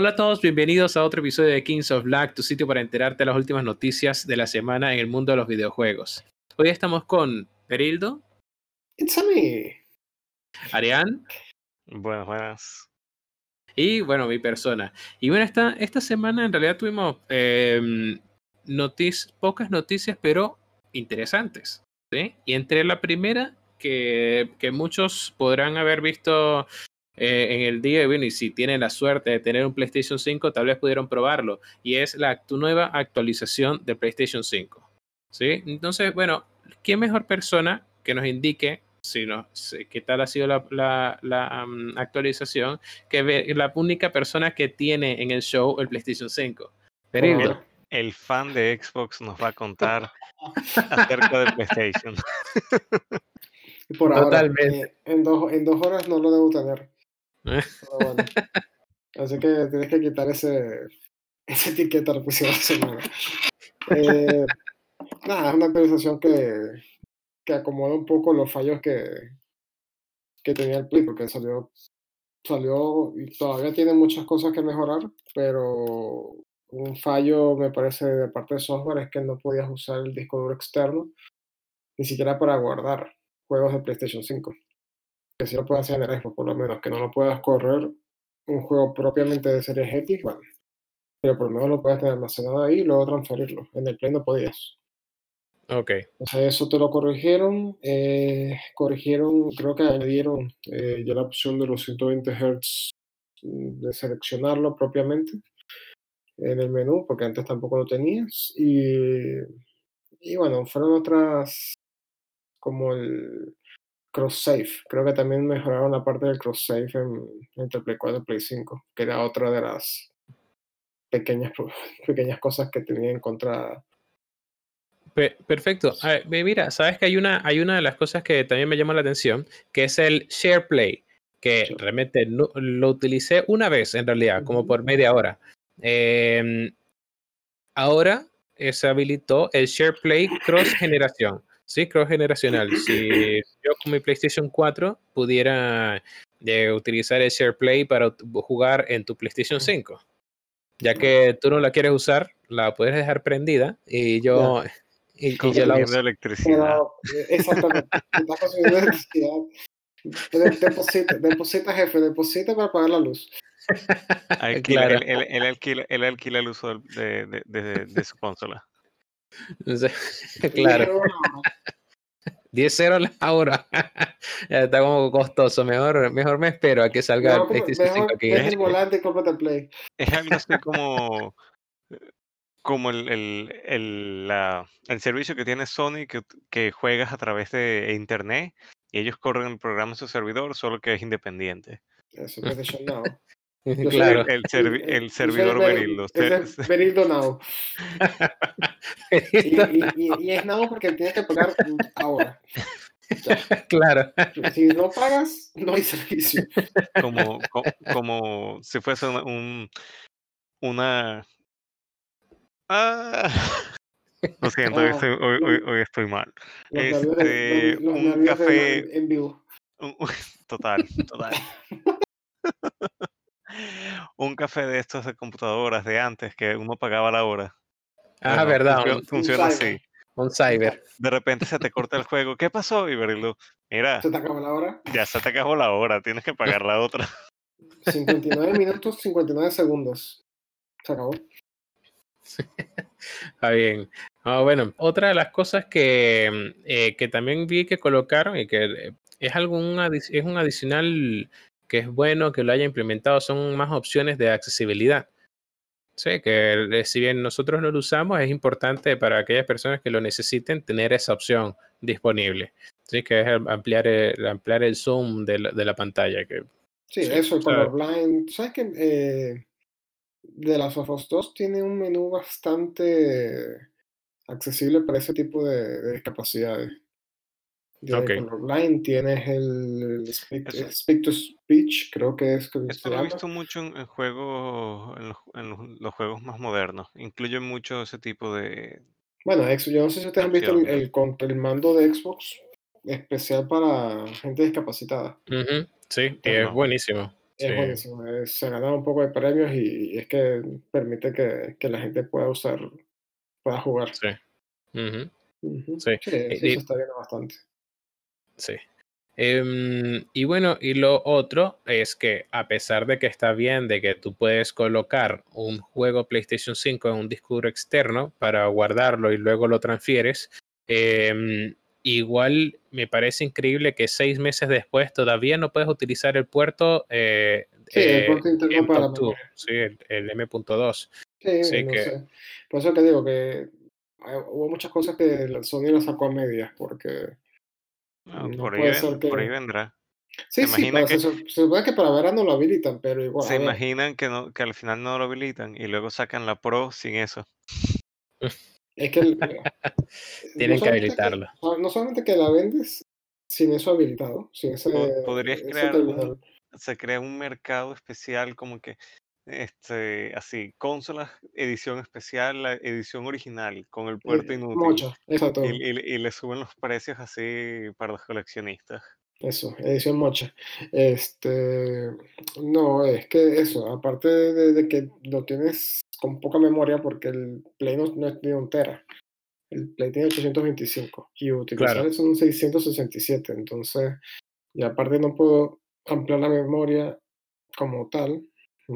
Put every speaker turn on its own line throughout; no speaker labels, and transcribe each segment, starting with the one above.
Hola a todos, bienvenidos a otro episodio de Kings of Black, tu sitio para enterarte de las últimas noticias de la semana en el mundo de los videojuegos. Hoy estamos con Perildo.
It's a me.
Arián.
Buenas, buenas.
Y bueno, mi persona. Y bueno, esta, esta semana en realidad tuvimos eh, pocas noticias, pero interesantes. ¿sí? Y entre la primera, que, que muchos podrán haber visto eh, en el día de hoy, y si tienen la suerte de tener un PlayStation 5, tal vez pudieron probarlo, y es la tu nueva actualización de PlayStation 5. ¿sí? Entonces, bueno, ¿qué mejor persona que nos indique si no, qué tal ha sido la, la, la um, actualización, que la única persona que tiene en el show el PlayStation 5.
El, el, fan de Xbox nos va a contar acerca de PlayStation.
Por Totalmente. Ahora, en, dos, en dos horas no lo debo tener. Así que tienes que quitar ese, esa etiqueta que pusieron eh, es una actualización que, que acomoda un poco los fallos que, que tenía el Play, porque salió, salió y todavía tiene muchas cosas que mejorar, pero un fallo me parece de parte de software es que no podías usar el disco duro externo ni siquiera para guardar juegos de PlayStation 5 que si lo puedes hacer en el Xbox, por lo menos, que no lo puedas correr un juego propiamente de serie X, bueno, pero por lo menos lo puedes tener almacenado ahí y luego transferirlo. En el Play no podías.
Ok.
O sea, eso te lo corrigieron. Eh, corrigieron, creo que añadieron eh, ya la opción de los 120 Hz mm, de seleccionarlo propiamente en el menú, porque antes tampoco lo tenías. Y, y bueno, fueron otras como el, cross-save. Creo que también mejoraron la parte del cross-save en, entre Play 4 y Play 5, que era otra de las pequeñas, pequeñas cosas que tenía en contra.
Perfecto. mira, sabes que hay una, hay una de las cosas que también me llama la atención, que es el share play, que realmente lo utilicé una vez en realidad, como por media hora. Em, ahora se habilitó el share play cross generación. Sí, cross generacional. Si yo con mi PlayStation 4 pudiera eh, utilizar el SharePlay para jugar en tu PlayStation 5, ya que tú no la quieres usar, la puedes dejar prendida y yo, y,
yo la uso. electricidad.
Eh, exactamente. Estás consumiendo electricidad. Deposita, deposita, jefe, deposita para pagar la luz.
Alquila, claro. él, él, alquila, él, alquila, el uso de, de, de, de su consola.
claro. 10 euros la hora. Está como costoso. Mejor, mejor me espero a que salga el PlayStation 5 aquí.
Es el volante y Play.
Es algo así como, como el, el, el, la, el servicio que tiene Sony que, que juegas a través de internet y ellos corren el programa en su servidor, solo que es independiente.
Eso es Now.
claro.
El, el, servidor Berildo.
Berildo Now. y, es Now porque tienes que pagar ahora.
Claro.
Si no pagas, no hay servicio.
Como, como, si fuese un, una. Ah. Lo siento, hoy, estoy, hoy, hoy, estoy mal. Este, un café.
En vivo.
Total, total un café de estos de computadoras de antes que uno pagaba la hora.
Ah, verdad.
Funciona, así.
Un cyber.
De repente se te corta el juego. ¿Qué pasó? Verlo. Mira.
¿Se te acabó la hora?
Ya se te acabó la hora. Tienes que pagar la otra.
59 minutos, 59 segundos. Se acabó.
Está bien. Ah, bueno, otra de las cosas que, eh, que también vi que colocaron y que es, algún, es un adicional que es bueno que lo haya implementado son más opciones de accesibilidad. Sí, que eh, si bien nosotros no lo usamos, es importante para aquellas personas que lo necesiten tener esa opción disponible. Sí, que es ampliar el, ampliar el zoom de la, de la pantalla. Que,
sí, eso, el colorblind. ¿Sabes que eh, de las Us 2 tiene un menú bastante accesible para ese tipo de, de discapacidades? De okay. Colorblind tienes el, speak, to Speech, creo que es. Que
Esto lo he visto mucho en, juegos, en, los, en los, juegos más modernos. Incluye mucho ese tipo de.
Bueno, yo no sé si ustedes han visto el, el, mando de Xbox especial para gente discapacitada.
Sí, es buenísimo.
es
Sí.
buenísimo. eh, se ganan un poco de premios y, y es que permite que, que la gente pueda usar, pueda jugar.
Sí. Ujú,
Ujú.
Sí.
Sí,
Y-
eso
y-
está viendo bastante.
Sí. Em, y bueno, y lo otro es que a pesar de que está bien de que tú puedes colocar un juego PlayStation 5 en un disco duro externo para guardarlo y luego lo transfieres, em, igual me parece increíble que seis meses después todavía no puedes utilizar el puerto eh,
Sí, el
eh,
puerto interno para la
M.2,
memoria.
sí, el, el M.2.
Sí,
Sí,
no
que-
sé. Por eso que digo que hay- hubo muchas cosas que Sony las sacó a medias, porque
Ah,
No
por, ahí
puede
ven-
ser que-
por ahí vendrá.
sí,
¿Se
sí, para-
que-
se, su- se supone que para verano lo habilitan, pero igual,
Se imaginan que, no, que al final no lo habilitan y luego sacan la Pro sin eso.
es que el-
Tienen que habilitarlo.
no- no solamente que la vendes sin eso habilitado, sin ese,
Po- podrías
ese
crear. Se crea un mercado especial como que, este, así, consolas, edición especial, la edición original, con el puerto inútil.
Mocha, exacto.
Y, y- y le suben los precios así para los coleccionistas.
Eso, edición mocha. Este, no, es que eso, aparte de, de que lo tienes con poca memoria, porque el Play no, no es de un tera, el Play tiene 825 y utilizar
Claro.
son 667, entonces, y aparte no puedo ampliar la memoria como tal,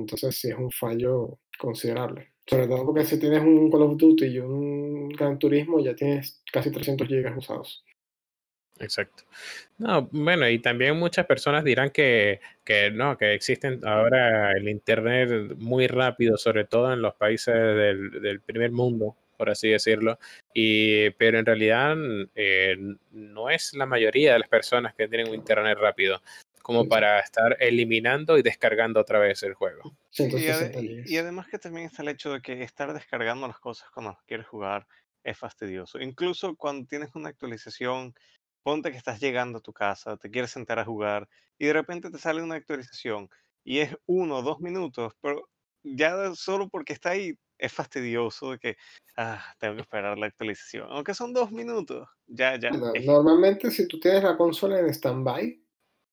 entonces sí es un fallo considerable. Sobre todo porque si tienes un Call of Duty y un Gran Turismo, ya tienes casi 300 gigas usados.
Exacto. No, bueno, y también muchas personas dirán que, que no, que existen ahora el internet muy rápido, sobre todo en los países del, del primer mundo, por así decirlo, y, pero en realidad eh, no es la mayoría de las personas que tienen un internet rápido, como
Sí.
para estar eliminando y descargando otra vez el juego.
Y, ade-
160
y- además que también está el hecho de que estar descargando las cosas cuando las quieres jugar es fastidioso. Incluso cuando tienes una actualización, ponte que estás llegando a tu casa, te quieres sentar a jugar y de repente te sale una actualización y es uno o dos minutos, pero ya solo porque está ahí es fastidioso de que ah, tengo que esperar la actualización. Aunque son dos minutos, ya, ya.
Bueno, normalmente si tú tienes la consola en stand-by,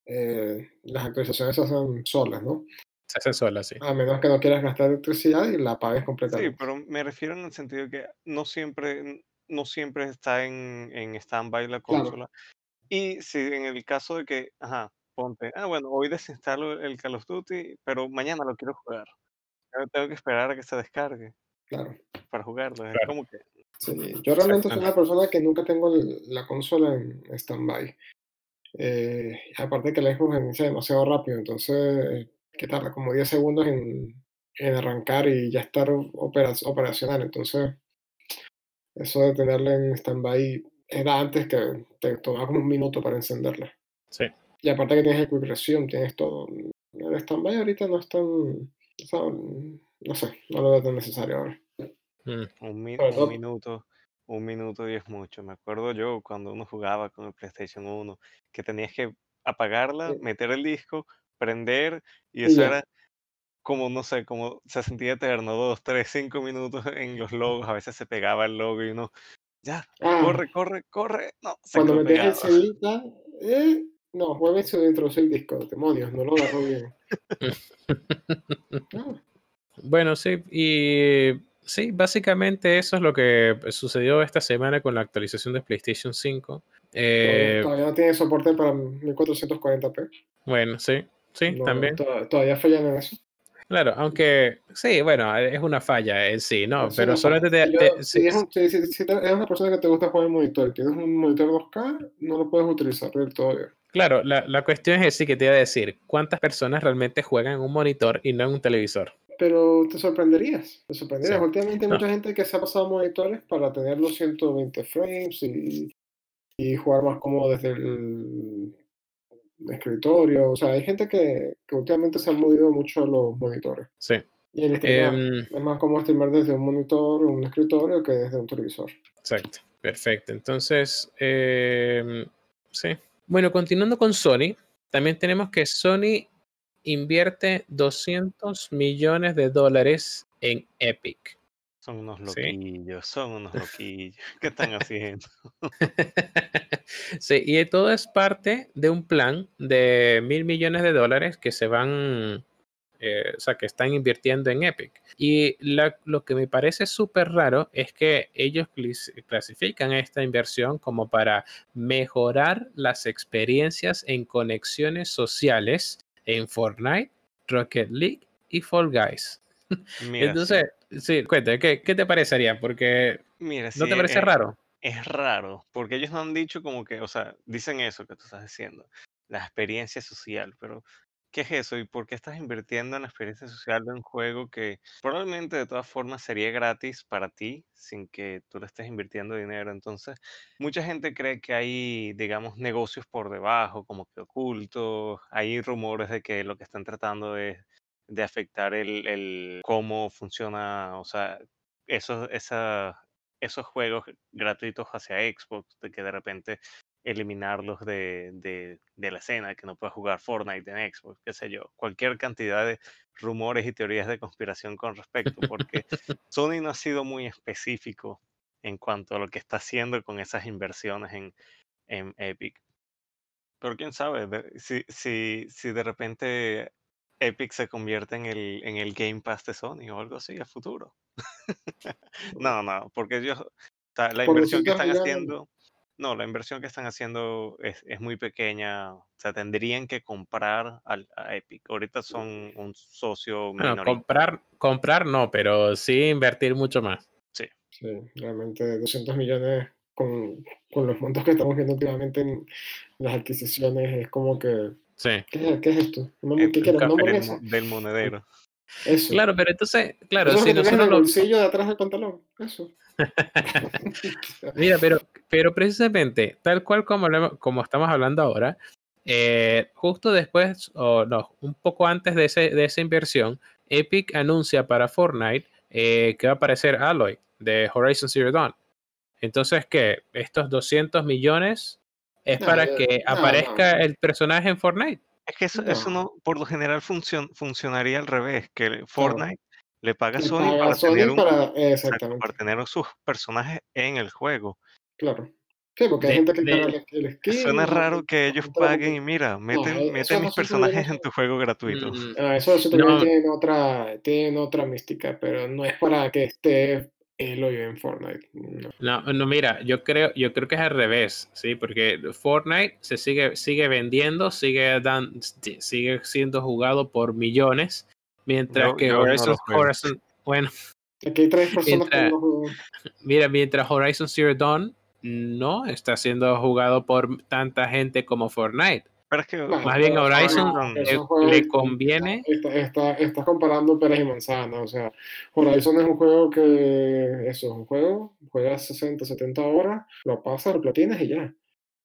eh, las actualizaciones se hacen solas, ¿no?
Se hace sola, sí.
A menos que no quieras gastar electricidad y la apagues
Sí,
completamente.
pero me refiero en el sentido que no siempre, no siempre está en, en stand-by la
Claro.
consola. Y si en el caso de que, ajá, ponte, ah, bueno, hoy desinstalo el Call of Duty, pero mañana lo quiero jugar. Pero tengo que esperar a que se descargue
Claro.
para jugarlo. Es
Claro.
como que,
Sí, yo realmente soy una persona que nunca tengo la consola en stand-by. Eh, aparte que la Xbox inicia demasiado rápido, entonces que tarda como 10 segundos en, en arrancar y ya estar opera- operacional. Entonces, eso de tenerla en stand-by era antes que te tomaba como un minuto para encenderla.
Sí.
Y aparte que tienes el quick resume, tienes todo. El stand-by ahorita no es tan, o sea, no sé, no lo veo tan necesario ahora.
Mm,
un, mi-
Sobre
un
todo-
minuto, un minuto y es mucho. Me acuerdo yo cuando uno jugaba con el PlayStation 1, que tenías que apagarla,
Sí.
meter el disco, prender, y eso era como, no sé, como se sentía eterno, dos, tres, cinco minutos en los logos, a veces se pegaba el logo y uno, ya,
Ah,
corre, corre, corre, no, se
cuando metías el tal, eh, no, vuelve a introducir el disco, demonios, no lo agarró bien. Ah,
Bueno, sí, y sí, básicamente eso es lo que sucedió esta semana con la actualización de PlayStation 5.
todavía,
Eh,
todavía no tiene soporte para 1440p.
bueno, sí, sí,
No,
también.
to- todavía fallan en eso.
Claro, aunque sí, bueno, es una falla en sí, ¿no?
Es
Pero solo
falla.
te,
yo-
te-
si
sí,
es un- si- si- si te- eres una persona que te gusta jugar en monitor tienes un monitor 2K, no lo puedes utilizar del todo bien.
claro, la, la cuestión es sí que te iba a decir, ¿cuántas personas realmente juegan en un monitor y no en un televisor?
Pero te sorprenderías, te sorprenderías.
Sí.
Últimamente hay
No.
mucha gente que se ha pasado monitores para tener los 120 frames y, y jugar más cómodo desde el escritorio. O sea, hay gente que, que últimamente se han movido mucho los monitores.
Sí.
Y el streamear,
Em,
es más cómodo streamear desde un monitor un escritorio que desde un televisor.
Exacto, perfecto. Entonces, em, sí. Bueno, continuando con Sony, también tenemos que Sony invierte 200 millones de dólares en Epic.
Son unos
¿sí?
loquillos, son unos loquillos. ¿Qué están haciendo?
Sí, y todo es parte de un plan de mil millones de dólares que se van, eh, o sea, que están invirtiendo en Epic. Y la- lo que me parece súper raro es que ellos clasifican esta inversión como para mejorar las experiencias en conexiones sociales en Fortnite, Rocket League y Fall Guys.
Mira,
Entonces, sí, cuéntame, ¿qué, qué te parecería? Porque
mira,
¿no
sí,
te parece raro?
es raro, porque ellos no han dicho como que, o sea, dicen eso que tú estás diciendo, la experiencia social, pero ¿qué es eso? ¿Y por qué estás invirtiendo en la experiencia social de un juego que probablemente de todas formas sería gratis para ti sin que tú le estés invirtiendo dinero? Entonces, mucha gente cree que hay, digamos, negocios por debajo, como que ocultos, hay rumores de que lo que están tratando es de afectar el, el cómo funciona, o sea, esos, esa, esos juegos gratuitos hacia Xbox, de que de repente eliminarlos de, de, de la escena, que no puedes jugar Fortnite en Xbox, qué sé yo, cualquier cantidad de rumores y teorías de conspiración con respecto, porque Sony no ha sido muy específico en cuanto a lo que está haciendo con esas inversiones en, en Epic. Pero quién sabe, si, si, si de repente Epic se convierte en el, en el Game Pass de Sony o algo así a futuro. No, no, porque ellos, la inversión que
200
están haciendo, no, la inversión que están haciendo es, es muy pequeña. O sea, tendrían que comprar al, a Epic. Ahorita son un socio
Bueno,
minoritario.
comprar, comprar no, pero sí invertir mucho más.
sí, realmente 200 millones con, con los montos que estamos viendo últimamente en las adquisiciones es como que,
Sí.
¿qué, qué es esto? ¿Una-
Eh,
¿Qué hamburguesa?
mo- del monedero.
Eso.
Claro, pero entonces, claro,
Eso es
si
que en
nosotros
el
lo,
bolsillo de atrás del pantalón. Eso.
Mira, pero, pero precisamente, tal cual como, como estamos hablando ahora, eh, justo después, o no, un poco antes de, ese- de esa inversión, Epic anuncia para Fortnite eh, que va a aparecer Alloy de Horizon Zero Dawn. Entonces, ¿qué? Estos 200 millones es
No,
para que
no,
aparezca el personaje en Fortnite.
Es que eso, eso
No.
no, por lo general funcion- funcionaría al revés, que Fortnite le paga a Sony
paga
para
Sony
tener un,
para.
exacto,
Exactamente.
para tener sus personajes en el juego.
Claro. Sí, porque hay
De-
gente que
de-
carga el, el skin.
Suena raro que ellos paguen y mira, meten,
eso
meten
no
mis
son
personajes en tu juego gratuito.
Mm,
Ah, eso, eso también
No.
tiene otra, tiene otra mística, pero no es para que esté en Fortnite. No.
No, no, mira, yo creo, yo creo que es al revés, sí, porque Fortnite se sigue, sigue vendiendo, sigue dan, sigue siendo jugado por millones, mientras que
no
Horizon. Horizon- bueno,
Aquí hay tres personas que
Mientras-
no juegan.
mira, mientras Horizon Zero Dawn no está siendo jugado por tanta gente como Fortnite.
Pero es que
Bueno,
Más bien
pero
Horizon le- le conviene-
Está, está, estás comparando peras y manzanas. O sea, Horizon es un juego que. Eso, es un juego. Juegas 60, 70 horas, lo pasas, lo platinas y ya.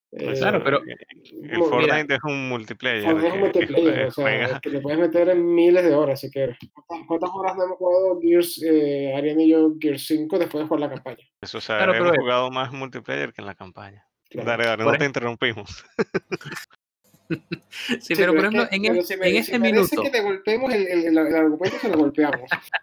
pues,
Claro,
Eh,
pero-
el
Mira,
Fortnite es un multiplayer.
Fortnite es un
que- que
multiplayer,
jue-
o sea,
juegas-
que le puedes meter en miles de horas si quieres. ¿Cuántas, cuántas horas no hemos jugado Gears, eh, Ariane y yo, Gears 5 después de jugar la campaña?
Eso, o sea,
Claro,
hemos jugado más multiplayer que en la campaña.
Claro.
Dale, dale, no te interrumpimos.
Sí, pero por
es
ejemplo,
que-
en,
pero
el-
si
en
me- si
este minuto,
que golpeemos el, el, el- el argumento, se lo golpeamos.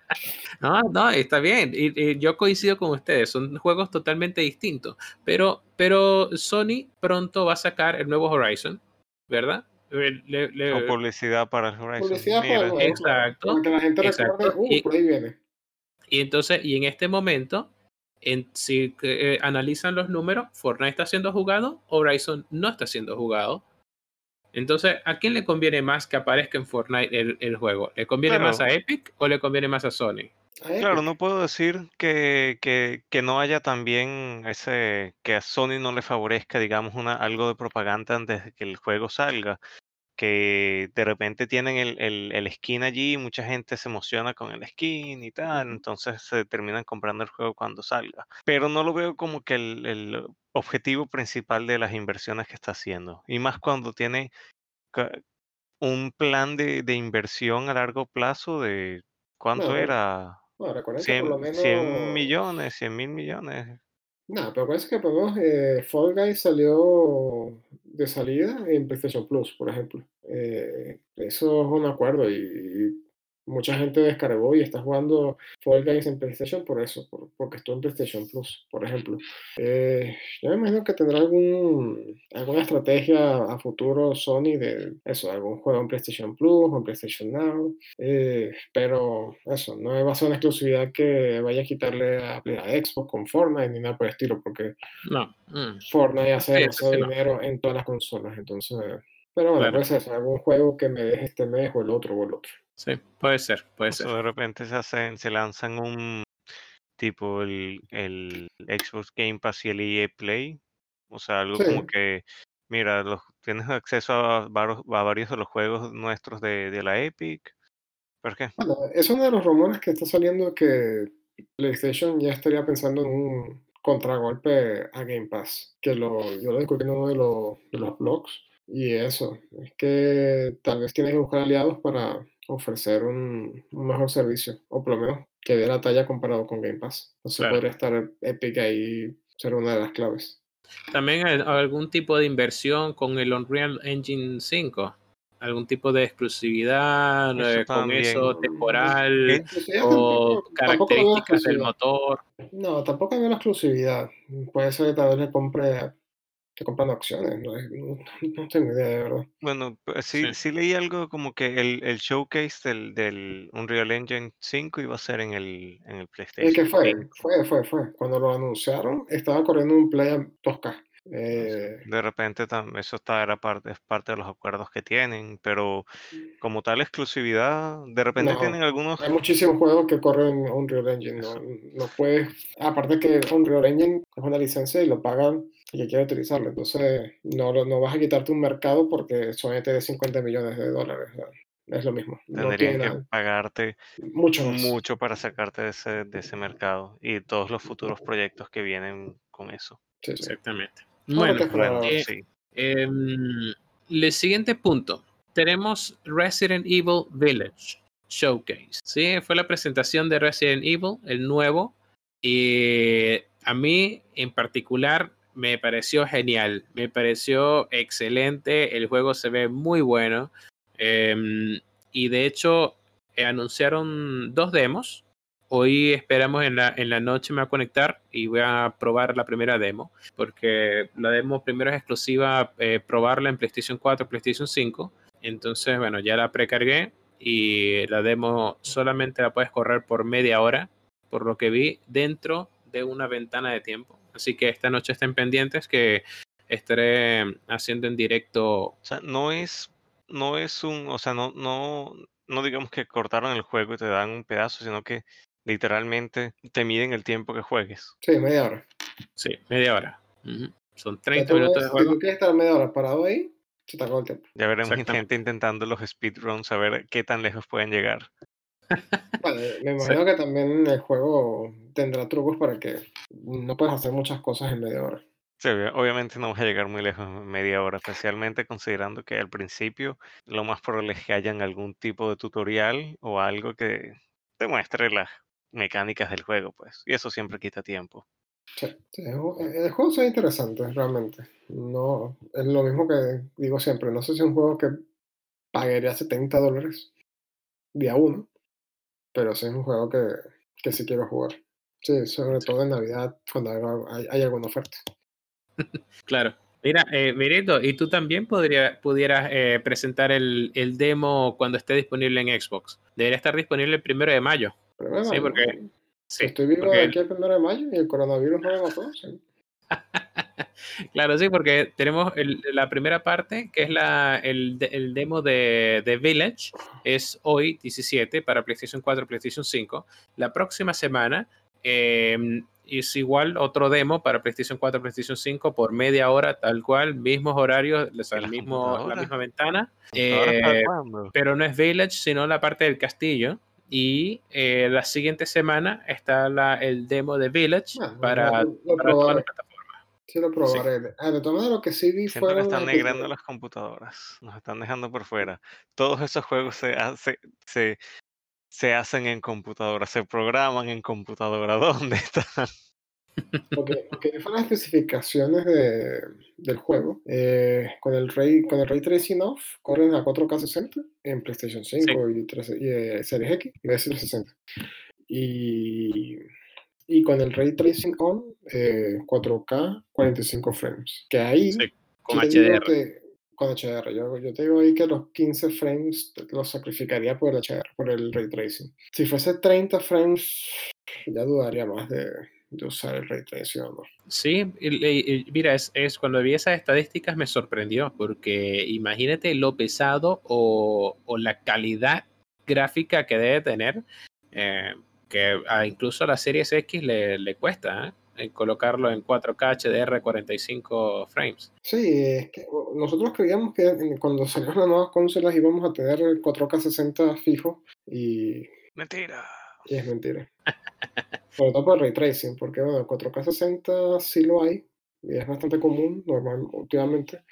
No, no, está bien. Y, y yo coincido con ustedes. Son juegos totalmente distintos. Pero, pero Sony pronto va a sacar el nuevo Horizon, ¿verdad? Le- le- le-
Con publicidad para el Horizon.
Publicidad para el
Exacto,
Para que la gente
exacto.
recuerde, uh,
Y-
por ahí viene.
y entonces, y en este momento, en, si eh, analizan los números, Fortnite está siendo jugado, Horizon no está siendo jugado. Entonces, ¿a quién le conviene más que aparezca en Fortnite el, el juego? ¿Le conviene
Claro.
más a Epic o le conviene más a Sony?
Claro, no puedo decir que, que, que no haya también ese, que a Sony no le favorezca, digamos, una, algo de propaganda antes de que el juego salga. Que de repente tienen el, el, el skin allí, mucha gente se emociona con el skin y tal, entonces se terminan comprando el juego cuando salga. Pero no lo veo como que el, el objetivo principal de las inversiones que está haciendo. Y más cuando tiene un plan de, de inversión a largo plazo de, ¿cuánto
No,
era?
Bueno, recuerden que por
100,
lo menos.
100 millones, 100 mil millones.
No, pero parece que por menos eh, Fall Guys salió de salida en PlayStation Plus, por ejemplo. Eh, eso es un acuerdo y, Mucha gente descargó y está jugando Fall Guys en PlayStation por eso, por- porque estuvo en PlayStation Plus, por ejemplo. Eh, yo me imagino que tendrá algún, alguna estrategia a futuro Sony de eso, algún juego en PlayStation Plus o en PlayStation Now. eh, pero eso, no va a ser una exclusividad que vaya a quitarle a, a Xbox con Fortnite ni nada por el estilo, porque
No. mm,
Fortnite hace
Sí,
demasiado
sí, no.
dinero en todas las consolas, entonces... Pero bueno,
Claro.
puede ser eso, algún juego que me deje este mes o el otro o el otro.
Sí, puede ser, puede
O
ser.
de repente se hacen, se lanzan un tipo el, el Xbox Game Pass y el EA Play. O sea, algo como
Sí.
que, mira, los, tienes acceso a varios, a varios de los juegos nuestros de, de la Epic. ¿Por qué?
Bueno, es uno de los rumores que está saliendo que PlayStation ya estaría pensando en un contragolpe a Game Pass, que lo, yo lo descubrí en uno de los, de los blogs, y eso, es que tal vez tienes que buscar aliados para ofrecer un, un mejor servicio, o por lo menos que dé la talla comparado con Game Pass. Entonces
Claro.
podría estar Epic ahí, ser una de las claves.
También hay algún tipo de inversión con el Unreal Engine 5. Algún tipo de exclusividad
Eso
eh, con
también.
eso temporal o
tampoco, tampoco
características del motor.
No, tampoco veo la exclusividad. Puede ser que tal vez le compre, te compran acciones, no, no, no tengo idea de verdad.
Bueno, pues sí,
Sí.
sí leí algo como que el, el showcase del, del Unreal Engine 5 iba a ser en el, en el
¿Y
PlayStation
qué fue?
5.
Fue, fue, fue. Cuando lo anunciaron, estaba corriendo un Play a 2K. Eh,
De repente eso está, era parte, es parte de los acuerdos que tienen, pero como tal exclusividad, de repente
no,
tienen algunos,
hay muchísimos juegos que corren Unreal Engine. No, no puedes, aparte que Unreal Engine es una licencia y lo pagan y que quiere utilizarlo. Entonces, no, lo- no vas a quitarte un mercado porque Sony te dé 50 millones de dólares. es lo mismo. No
tendrían
tiene
que
nada,
pagarte
mucho más.
mucho para sacarte de ese, de ese mercado y todos los futuros proyectos que vienen con eso.
Sí, sí.
Exactamente. Bueno,
Bueno,
eh,
sí.
Em, el siguiente punto. Tenemos Resident Evil Village Showcase. Sí, fue la presentación de Resident Evil, el nuevo. Y a mí en particular me pareció genial. Me pareció excelente. El juego se ve muy bueno. Em, y de hecho, eh, anunciaron dos demos. Hoy esperamos en la, en la noche me voy a conectar y voy a probar la primera demo porque la demo primero es exclusiva eh, probarla en PlayStation 4, PlayStation 5. Entonces, bueno, ya la precargué y la demo solamente la puedes correr por media hora, por lo que vi, dentro de una ventana de tiempo. Así que esta noche estén pendientes que estaré haciendo en directo.
O sea, no es, no es un, o sea, no, no, no digamos que cortaron el juego y te dan un pedazo, sino que literalmente te miden el tiempo que juegues.
Sí, media hora.
Sí, media hora. Son
Ya
30
tú
minutos de
si
juego.
tú quieres estar media hora parado ahí, el tiempo.
Ya veremos gente intentando los speedruns a ver qué tan lejos pueden llegar.
Bueno, me
Sí.
imagino que también el juego tendrá trucos para que no puedas hacer muchas cosas en media hora.
Sí, obvia- obviamente no vamos a llegar muy lejos en media hora, especialmente considerando que al principio lo más probable es que hayan algún tipo de tutorial o algo que te muestre las mecánicas del juego, pues. Y eso siempre quita tiempo.
Sí, juego- el juego es interesante, realmente. No, es lo mismo que digo siempre. No sé si es un juego que pagaría 70 dólares día uno, pero sí es un juego que, que sí quiero jugar. Sí, sobre todo en Navidad, cuando hay, hay alguna oferta.
Claro. Mira, eh, Mirito, y tú también podría, pudieras eh, presentar el, el demo cuando esté disponible en Xbox. Debería estar disponible el primero de mayo.
Pero bueno,
Sí, porque- Sí,
Estoy vivo
porque-
aquí al primero de mayo y el coronavirus no me mató. sí.
claro, sí, porque tenemos el- la primera parte, que es la, el, de- el demo de, de Village, es hoy 17 para PlayStation 4, PlayStation 5. La próxima semana eh, es igual otro demo para PlayStation 4, PlayStation 5 por media hora, tal cual, mismos horarios, o sea,
¿Y
el
las
mismo, la misma ventana.
¿Ahora para
Eh, pero no es Village, sino la parte del castillo. Y eh, la siguiente semana está la, el demo de Village
Bueno,
para, para todas las plataformas.
Sí, lo probaré. Ah, de todas maneras, lo que sí vi fueron
están negrando las computadoras, nos están dejando por fuera. Todos esos juegos se, hace- se, se hacen en computadora, se programan en computadora. ¿Dónde están?
Porque, porque fueron las especificaciones de, del juego. eh, con, el ray, con el Ray Tracing off, corren a 4K 60 en PlayStation 5 y, 13 y, eh, Series X y PS 60. Y, y con el Ray Tracing on, eh, 4K 45 frames. Que ahí,
Sí, con HDR.
que- con HDR. Yo, yo te digo ahí que los 15 frames los sacrificaría por el HDR, por el Ray Tracing. Si fuese 30 frames, ya dudaría más de, de usar el Ray Tracing o no.
Sí, y- y mira, es, es cuando vi esas estadísticas me sorprendió, porque imagínate lo pesado o, o la calidad gráfica que debe tener, eh, que a incluso a la Series X le, le cuesta ¿eh? en colocarlo en 4K HDR 45 frames.
Sí, es que nosotros creíamos que cuando salieron las nuevas consolas íbamos a tener el 4K 60 fijo y,
Mentira.
y es mentira. Sobre todo por el ray tracing, porque bueno, el 4K 60 sí lo hay y es bastante común normal últimamente,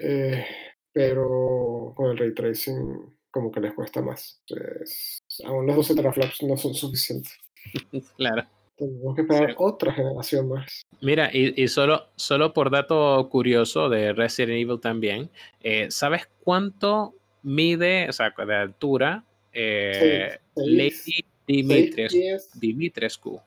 eh, pero con el ray tracing como que les cuesta más. Entonces, aún los 12 teraflops no son suficientes.
Claro.
Tenemos que esperar
Sí.
otra generación más.
Mira, y, y solo, solo por dato curioso de Resident Evil también, eh, ¿sabes cuánto mide, o sea, de altura, eh,
Seis-
Lady
seis-
Dimitres-
6 pies,
Dimitrescu?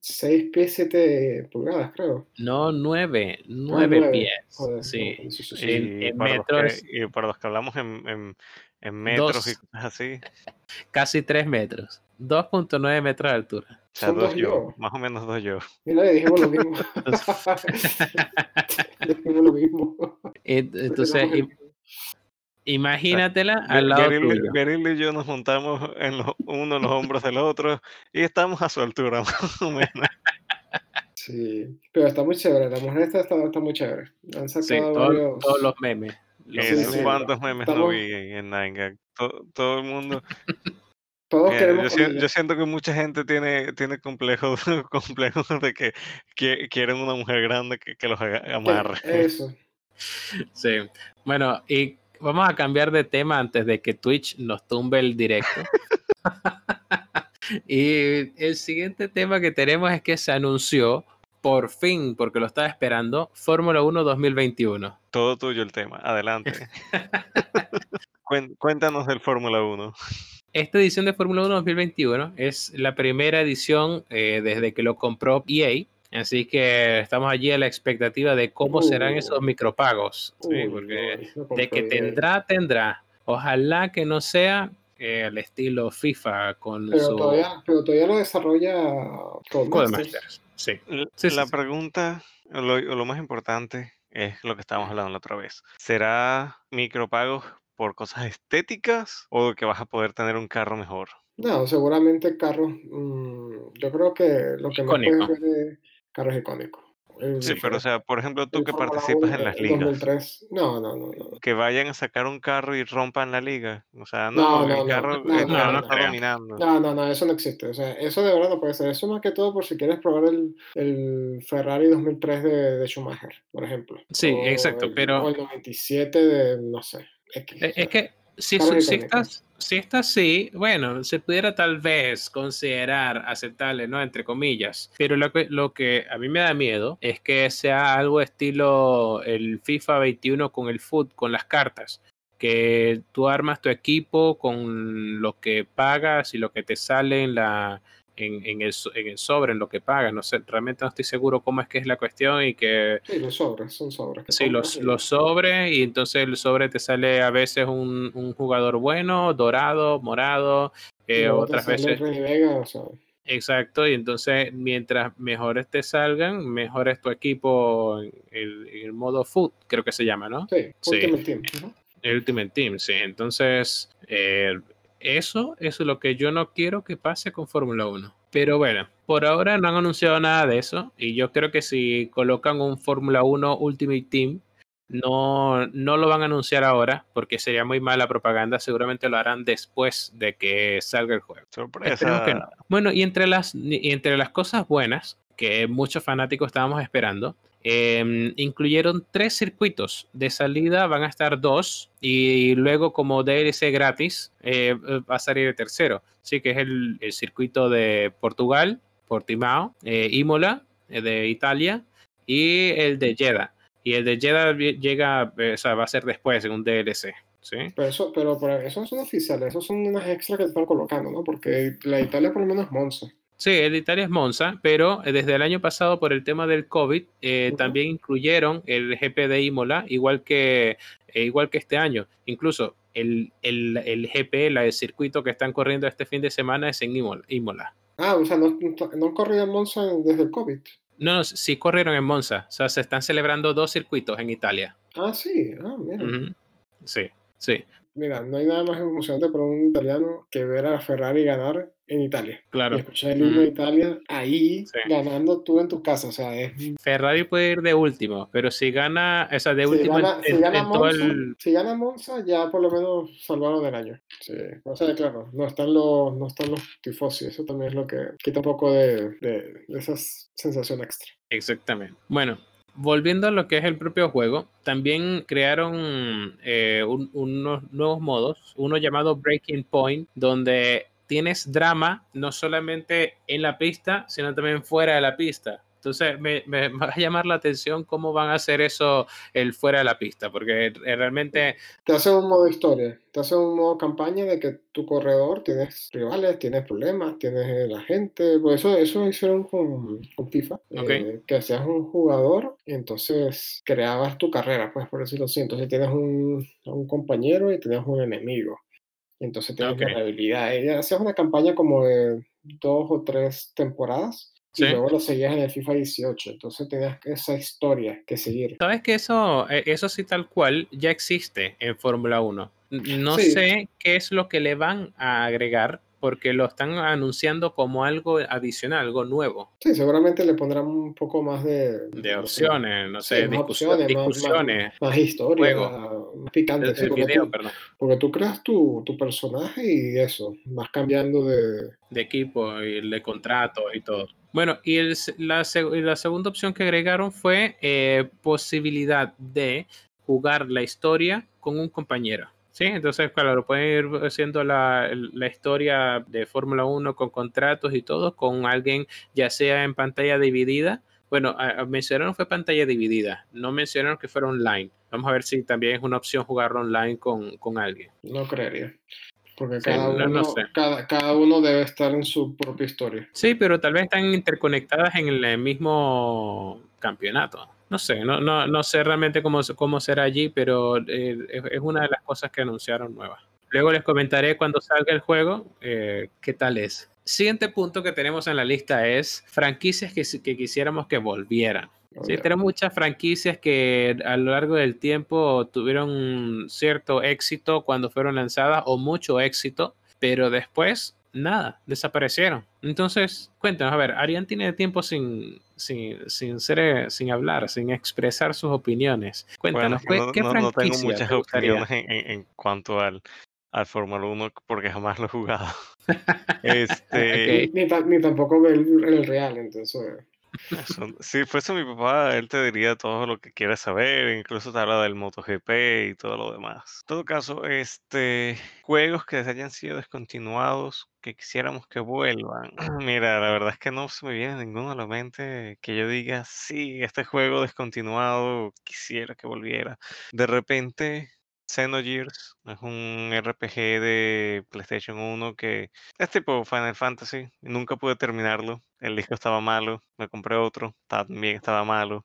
6 pies 7 pulgadas, creo.
No, nueve,
Ah,
nueve
nueve.
pies.
Joder,
sí.
no, sí, sí, sí.
En-
Y,
en
para los que,
metros-
y para los que hablamos en, en, en metros y
Dos.
cosas así,
Casi 3 metros. 2.9 metros de altura.
o sea,
Son
dos
dos
yo,
yo.
más o menos dos yo.
Mira, le dijimos lo mismo. le dijimos lo mismo.
Ent- Entonces, imagínatela al lado tuyo.
Beryl y yo nos montamos en los, uno en los hombros del otro y estamos a su altura, más o menos.
Sí, pero está muy chévere. La mujer está, está muy chévere. Han
Sí,
sacado
todo-
varios.
todos los memes. Los
sí.
memes.
¿Cuántos memes no vi en, Nine Gag? To- todo el mundo.
Todos
Mira,
queremos
yo, siento que mucha gente tiene, tiene complejos complejos de que, que quieren una mujer grande que, que los amarre.
Eso.
Sí. Bueno, y vamos a cambiar de tema antes de que Twitch nos tumbe el directo. y el siguiente tema que tenemos es que se anunció, por fin, porque lo estaba esperando, Fórmula 1 2021.
Todo tuyo el tema. Adelante. Cuéntanos del Fórmula 1.
Esta edición de Fórmula 1 2021 es la primera edición eh, desde que lo compró EA. Así que estamos allí a la expectativa de cómo serán
Uh.
esos micropagos. Sí, porque de que tendrá, tendrá. Ojalá que no sea eh, al estilo FIFA con
Pero
su
todavía, pero todavía lo desarrolla Codemasters.
Codemasters. Sí.
La
sí.
pregunta, o lo, o lo más importante, es lo que estábamos hablando la otra vez. ¿Será micropagos por cosas estéticas o que vas a poder tener un carro mejor?
No, seguramente carros. mm, yo creo que lo que más puedes ver es carros icónicos. El-
Sí, pero o sea, por ejemplo, tú que participas
1
en las ligas,
2003. No, no, no, no.
que vayan a sacar un carro y rompan la liga. O sea,
No,
no,
no,
el
no,
carro,
no,
el
no,
carro
no
está dominando.
No, no, no, eso no existe. O sea, eso de verdad no puede ser. Eso más que todo por si quieres probar el, el Ferrari 2003 de, de Schumacher, por ejemplo.
Sí,
O
exacto,
el-
pero-
O el 97 de, no sé. X, o
Es que si, su- si, estás, si está así, bueno, se pudiera tal vez considerar aceptable, ¿no? Entre comillas. Pero lo que, lo que a mí me da miedo es que sea algo estilo el FIFA 21 con el foot, con las cartas. Que tú armas tu equipo con lo que pagas y lo que te sale en la. En, en el, en el sobre, en lo que pagas. No sé, realmente no estoy seguro cómo es que es la cuestión y que
Sí, los sobres, son sobres.
Sí, los, los sobres y entonces el sobre te sale a veces un, un jugador bueno, dorado, morado, eh, otras veces,
Renny Vega, o sea,
exacto, y entonces mientras mejores te salgan, mejor es tu equipo en el, modo foot, creo que se llama, ¿no?
sí,
Sí.
Ultimate Team.
El Ultimate Team, sí. Entonces, eh, eso, eso es lo que yo no quiero que pase con Fórmula 1. Pero bueno, por ahora no han anunciado nada de eso. Y yo creo que si colocan un Fórmula 1 Ultimate Team, no, no lo van a anunciar ahora porque sería muy mala propaganda. Seguramente lo harán después de que salga el juego. Esperemos que
Sorpresa.
no. Bueno, y entre las, y entre las cosas buenas que muchos fanáticos estábamos esperando, eh, incluyeron tres circuitos. De salida van a estar dos y luego como DLC gratis eh, va a salir el tercero. Sí, que es el, el circuito de Portugal, Portimao, eh, Imola eh, de Italia, y el de Jeddah. Y el de Jeddah llega, eh, o sea, va a ser después en un DLC. ¿sí?
Pero eso, pero esos son oficiales, esos son unas extras que están colocando, ¿no? Porque la Italia por lo menos es Monza.
Sí, el de Italia es Monza, pero eh, desde el año pasado por el tema del COVID eh, también incluyeron el GP de Imola, igual que, eh, igual que este año. Incluso el, el, el GP, la, el circuito que están corriendo este fin de semana es en Imola. Imola.
Ah, o sea, no, no corrido en Monza desde el COVID.
No, no, sí corrieron en Monza. O sea, se están celebrando dos circuitos en Italia.
Ah, sí, ah, mira.
Sí, sí,
Mira, no hay nada más emocionante para un italiano que ver a Ferrari ganar en Italia. Y
claro.
escuchar el himno de. Italia ahí
Sí.
ganando tú en tu casa. O sea, es
Ferrari puede ir de último, pero si gana, o sea, de
si
último en-
gana, si
en,
gana
en todo
Monza,
el...
si gana Monza, ya por lo menos salvaron el año. Sí. O sea, claro, no están los, no están los tifosi. Eso también es lo que quita un poco de, de, de esa sensación extra.
Exactamente. Bueno, volviendo a lo que es el propio juego, también crearon eh, un- unos nuevos modos, uno llamado Breaking Point, donde tienes drama no solamente en la pista, sino también fuera de la pista. Entonces me, me va a llamar la atención cómo van a hacer eso el fuera de la pista, porque eh, realmente
Te hace un modo historia, te hace un modo campaña de que tu corredor tienes rivales, tienes problemas, tienes eh, la gente. Pues eso, eso hicieron con, con FIFA,
Ok.
eh, que hacías un jugador y entonces creabas tu carrera, pues por decirlo así. Entonces tienes un, un compañero y tienes un enemigo. Entonces tienes
Ok.
variabilidad. Y hacías una campaña como de dos o tres temporadas. Y
Sí.
luego lo seguías en el FIFA 18. Entonces tenías esa historia que seguir.
Sabes que eso, eh, eso sí tal cual ya existe en Fórmula 1. N- No
Sí.
sé qué es lo que le van a agregar porque lo están anunciando como algo adicional, algo nuevo,
Sí, seguramente le pondrán un poco más de,
de
no sé,
opciones, no
Sí,
sé,
más
discusión-
opciones, más- más-
discusiones,
más historia,
juego.
más picante,
el,
sí,
el
porque,
video,
tú,
perdón,
porque tú creas tu, tu personaje y eso, vas cambiando de...
de equipo y de contrato y todo. Bueno, y el la, la segunda opción que agregaron fue eh, posibilidad de jugar la historia con un compañero. Sí, entonces, claro, pueden ir haciendo la, la historia de Fórmula 1 con contratos y todo, con alguien, ya sea en pantalla dividida. Bueno, mencionaron fue pantalla dividida, no mencionaron que fuera online. Vamos a ver si también es una opción jugarlo online con, con alguien.
No creería. Porque
Sí,
cada,
no-
uno,
no sé.
cada, cada uno debe estar en su propia historia.
Sí, pero tal vez están interconectadas en el mismo campeonato. No sé, no, no, no sé realmente cómo, cómo será allí, pero eh, es, es una de las cosas que anunciaron nuevas. Luego les comentaré cuando salga el juego eh, qué tal es. Siguiente punto que tenemos en la lista es franquicias que, que quisiéramos que volvieran. Sí, tenemos muchas franquicias que a lo largo del tiempo tuvieron cierto éxito cuando fueron lanzadas o mucho éxito, pero después nada, desaparecieron. Entonces, cuéntanos, a ver, Arián tiene tiempo sin, sin, sin, ser, sin hablar, sin expresar sus opiniones.
Bueno,
Cuéntanos, ¿qué,
no,
qué
no- no tengo muchas
te gustaría?
opiniones en, en- en cuanto al, al Fórmula 1 porque jamás lo he jugado. Este,
ni, ni tampoco ve el, el real, entonces...
si fuese mi papá, él te diría todo lo que quieres saber, incluso te habla del MotoGP y todo lo demás. En todo caso, este, juegos que hayan sido descontinuados, que quisiéramos que vuelvan. Mira, la verdad es que no se me viene ninguno a la mente que yo diga, sí, este juego descontinuado quisiera que volviera. De repente, Xenogears es un RPG de PlayStation 1 que es tipo Final Fantasy. Nunca pude terminarlo. El disco estaba malo. Me compré otro. También estaba malo.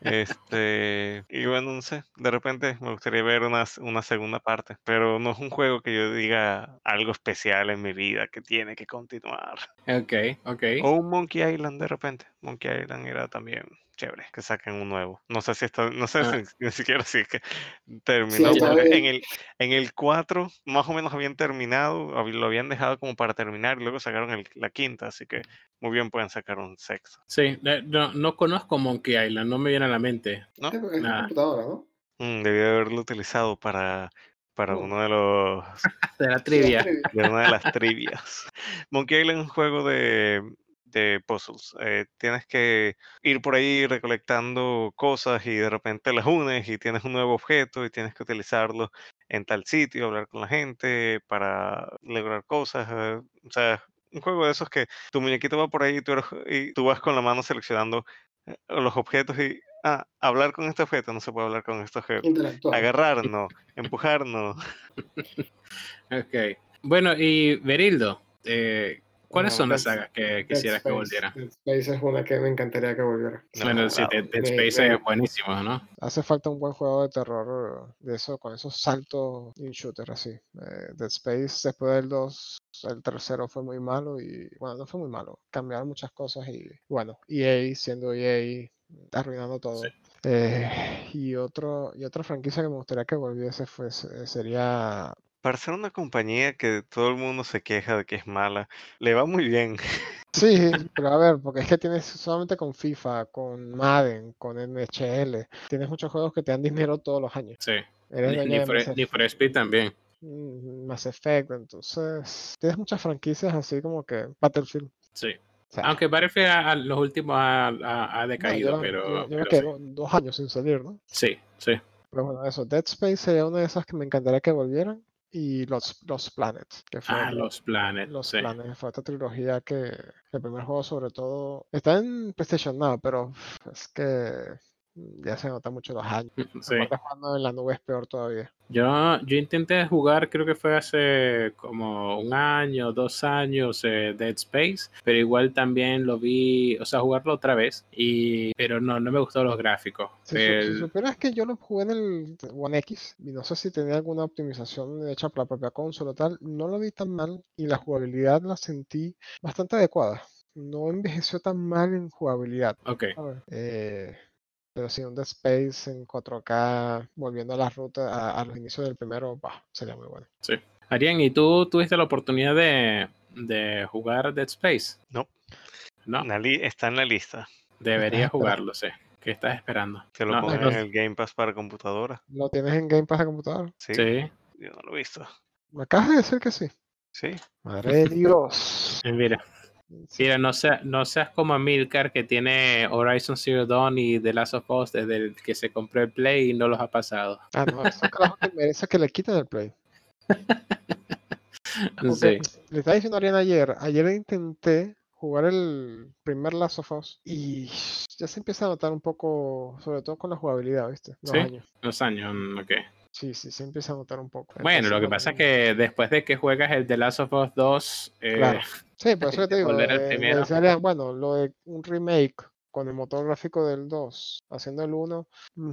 Este. Y bueno, no sé. De repente me gustaría ver una, una segunda parte. Pero no es un juego que yo diga algo especial en mi vida que tiene que continuar.
Ok, ok.
O un Monkey Island de repente. Monkey Island era también chévere que saquen un nuevo. No sé si está, no sé
Ah.
si, ni siquiera si es que terminó.
bien.
en el, en el 4 más o menos habían terminado, lo habían dejado como para terminar y luego sacaron el- la quinta, así que muy bien pueden sacar un sexto.
Sí, no, no conozco Monkey Island, no me viene a la mente.
¿no?
Es, es
Nada.
computadora, ¿no?
Mm, debí haberlo utilizado para, para uno de los
De la trivia.
de una de las trivias. Monkey Island es un juego de, de puzzles. Eh, tienes que ir por ahí recolectando cosas y de repente las unes y tienes un nuevo objeto y tienes que utilizarlo en tal sitio, hablar con la gente para lograr cosas. eh, o sea, un juego de esos que tu muñequito va por ahí y tú, eres- y tú vas con la mano seleccionando eh, los objetos y, ah, hablar con este objeto, no se puede hablar con este objeto.
Intelectual.
Agarrar, no. Empujar, no.
Ok. Bueno, y Berildo, eh, ¿cuáles
No,
son las sagas que quisieras que
Space.
volvieran?
Dead Space es una que me encantaría que volviera.
No,
bueno, sí,
claro.
Dead, Dead Space es buenísimo, ¿no?
Hace falta un buen juego de terror de eso, con esos saltos y shooter así. Eh, Dead Space después del 2, el tercero fue muy malo y bueno, no fue muy malo. Cambiaron muchas cosas y bueno, EA siendo EA arruinando todo.
Sí.
Eh, y otro y otra franquicia que me gustaría que volviese fue, sería
Para ser una compañía que todo el mundo se queja de que es mala, le va muy bien.
Sí, pero a ver, porque es que tienes solamente con FIFA, con Madden, con NHL, tienes muchos juegos que te dan dinero todos los años.
Sí.
Eres
Ni, for, Speed también.
Mm, Mass Effect, entonces tienes muchas franquicias así como que Battlefield.
Sí.
o sea,
Aunque Battlefield a, a los últimos ha, ha- ha
no,
decaído,
lleva-
pero,
lleva- lleva
pero
que
sí.
do- dos años sin salir, ¿no?
sí, sí.
Pero bueno, eso, Dead Space sería una de esas que me encantaría que volvieran. Y los, los Planets, que fue
Ah, los planes.
Los
sí.
planes, fue esta trilogía que el primer juego sobre todo está en PlayStation Now, pero es que ya se nota mucho los años.
Sí.
Aparte jugando en la nube es peor todavía.
Yo, yo intenté jugar, creo que fue hace como un año, dos años, eh, Dead Space, pero igual también lo vi, o sea, jugarlo otra vez, y, pero no, no me gustó los gráficos.
Si, su- si
El-
supieras que yo lo jugué en el One X y no sé si tenía alguna optimización hecha por la propia consola tal, no lo vi tan mal y la jugabilidad la sentí bastante adecuada. No envejeció tan mal en jugabilidad.
ok.
Eh, pero sí, un Dead Space en 4K, volviendo a la ruta, a, a los inicios del primero, bah, sería muy bueno.
Arián, ¿y tú tuviste la oportunidad de, de jugar Dead Space?
No.
No,
está en la lista.
deberías jugarlo, sí. ¿Qué estás esperando?
Te lo
No,
ponen
no,
en el Game Pass para computadora.
¿Lo tienes en Game Pass de computadora?
Sí.
Sí,
Yo no lo he visto.
Me acabas de decir que sí.
Sí.
Madre de Dios.
eh, mira. Mira, no, sea- no seas como Milcar que tiene Horizon Zero Dawn y The Last of Us desde el que se compró el Play y no los ha pasado.
Ah, no, eso carajo que merece que le quiten el play.
Sí.
le estaba diciendo a Ariana ayer, ayer intenté jugar el primer Last of Us y ya se empieza a notar un poco, sobre todo con la jugabilidad, ¿viste? Los
¿Sí?
años.
Los años, mm, ok.
Sí, sí, se empieza a notar un poco.
Bueno,
Entonces,
lo que pasa es que después de que juegas el The Last of Us 2, eh,
Claro. Sí, por eso te digo, eh, bueno, lo de un remake con el motor gráfico del 2, haciendo el 1, mm,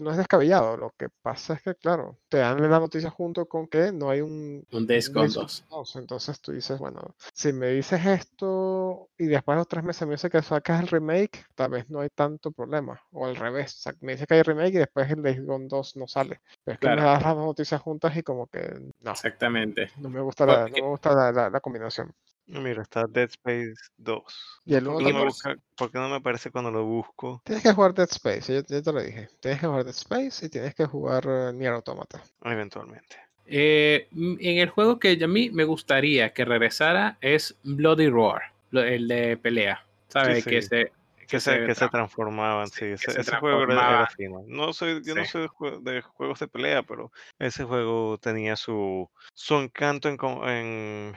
no es descabellado. Lo que pasa es que, claro, te dan la noticia junto con que no hay un
un Gone 2.
2. Entonces tú dices, bueno, si me dices esto y después de los tres meses me dice que sacas el remake, tal vez no hay tanto problema. O al revés, sa- me dice que hay remake y después el Gone 2 no sale. Pero es que me das las noticias juntas y como que no,
Exactamente.
no me gusta la, no
Porque-
me gusta la, la- la combinación.
Mira, está Dead Space 2.
Y el
¿Por
uno
qué, no me busca- por qué no me aparece cuando lo busco?
Tienes que jugar Dead Space, ya te lo dije. Tienes que jugar Dead Space y tienes que jugar eh, Nier Automata.
Eventualmente.
Eh, mm, en el juego que a mí me gustaría que regresara es Bloody Roar, lo- el de pelea. ¿Sabes?
Sí,
Que
sí.
se.
Que se, que se
tra-
transformaban, sí.
que
Ese,
se
ese juego era, era
transformaba.
fino. No soy, yo no
Sí.
soy de, jue- de juegos de pelea, pero ese juego tenía su, su encanto en, co- en, en-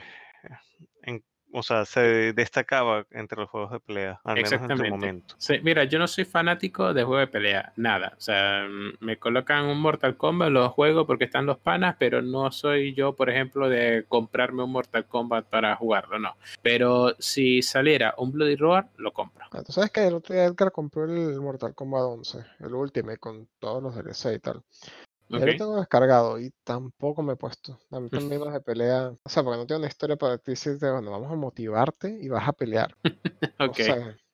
o sea, se destacaba entre los juegos de pelea, al menos en momento.
Sí, mira, yo no soy fanático de juego de pelea, nada. O sea, mm, me colocan un Mortal Kombat, lo juego porque están los panas, pero no soy yo, por ejemplo, de comprarme un Mortal Kombat para jugarlo, no. Pero si saliera un Bloody Roar, lo compro.
Ah, Tú sabes que el otro día Edgar compró el Mortal Kombat 11, el Ultimate, con todos los DLC y tal. Ya
¿Ok?
lo tengo descargado y tampoco me he puesto. A mí también los de pelea. O sea, porque no tengo una historia para ti decirte, bueno, vamos a motivarte y vas a pelear.
Ok.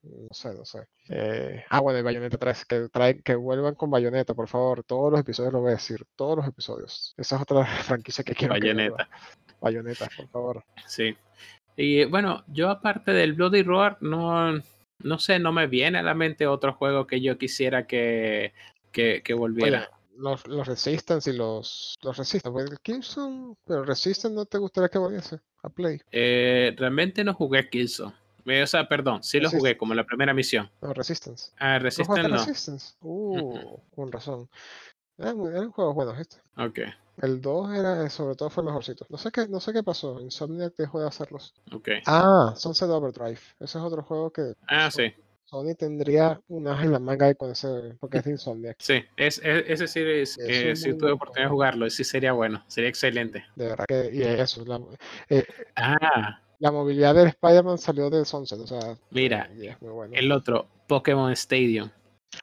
no sé, no sé. Eh, ah, bueno, y Bayonetta 3, que, trae, que vuelvan con Bayonetta, por favor. Todos los episodios lo voy a decir, todos los episodios. Esa es otra franquicia que quiero que vuelva.
Bayonetta.
Bayonetta, por favor.
Sí. Y bueno, yo aparte del Bloody Roar, no, no sé, no me viene a la mente otro juego que yo quisiera que, que, que volviera.
Oye, los, los Resistance y los, los Resistance. Pues el Killzone, pero Resistance no te gustaría que volviese a Play.
Eh, realmente no jugué Killzone. Eh, O sea, perdón, sí lo jugué como la primera misión.
No, Resistance.
Ah,
¿No
Resistance no.
Resistance? Uh, con razón. Eran, eran juegos buenos, ¿viste?
Ok,
El 2 era, sobre todo fue el mejorcito. No sé qué, no sé qué pasó. Insomniac dejó de hacerlos.
ok.
Ah, Sunset Overdrive. Ese es otro juego que
Ah, sí.
Sony tendría un as en la manga ahí con ese, porque es de Insomniac.
Sí, es, es- ese sí, es,
Es
eh,
muy
tuve oportunidad de jugarlo, sí sería bueno, sería excelente.
De verdad que, y eso, la, eh,
Ah,
la movilidad del Spider-Man salió de Sunset, o sea,
Mira,
eh, y es muy bueno.
el otro, Pokémon Stadium.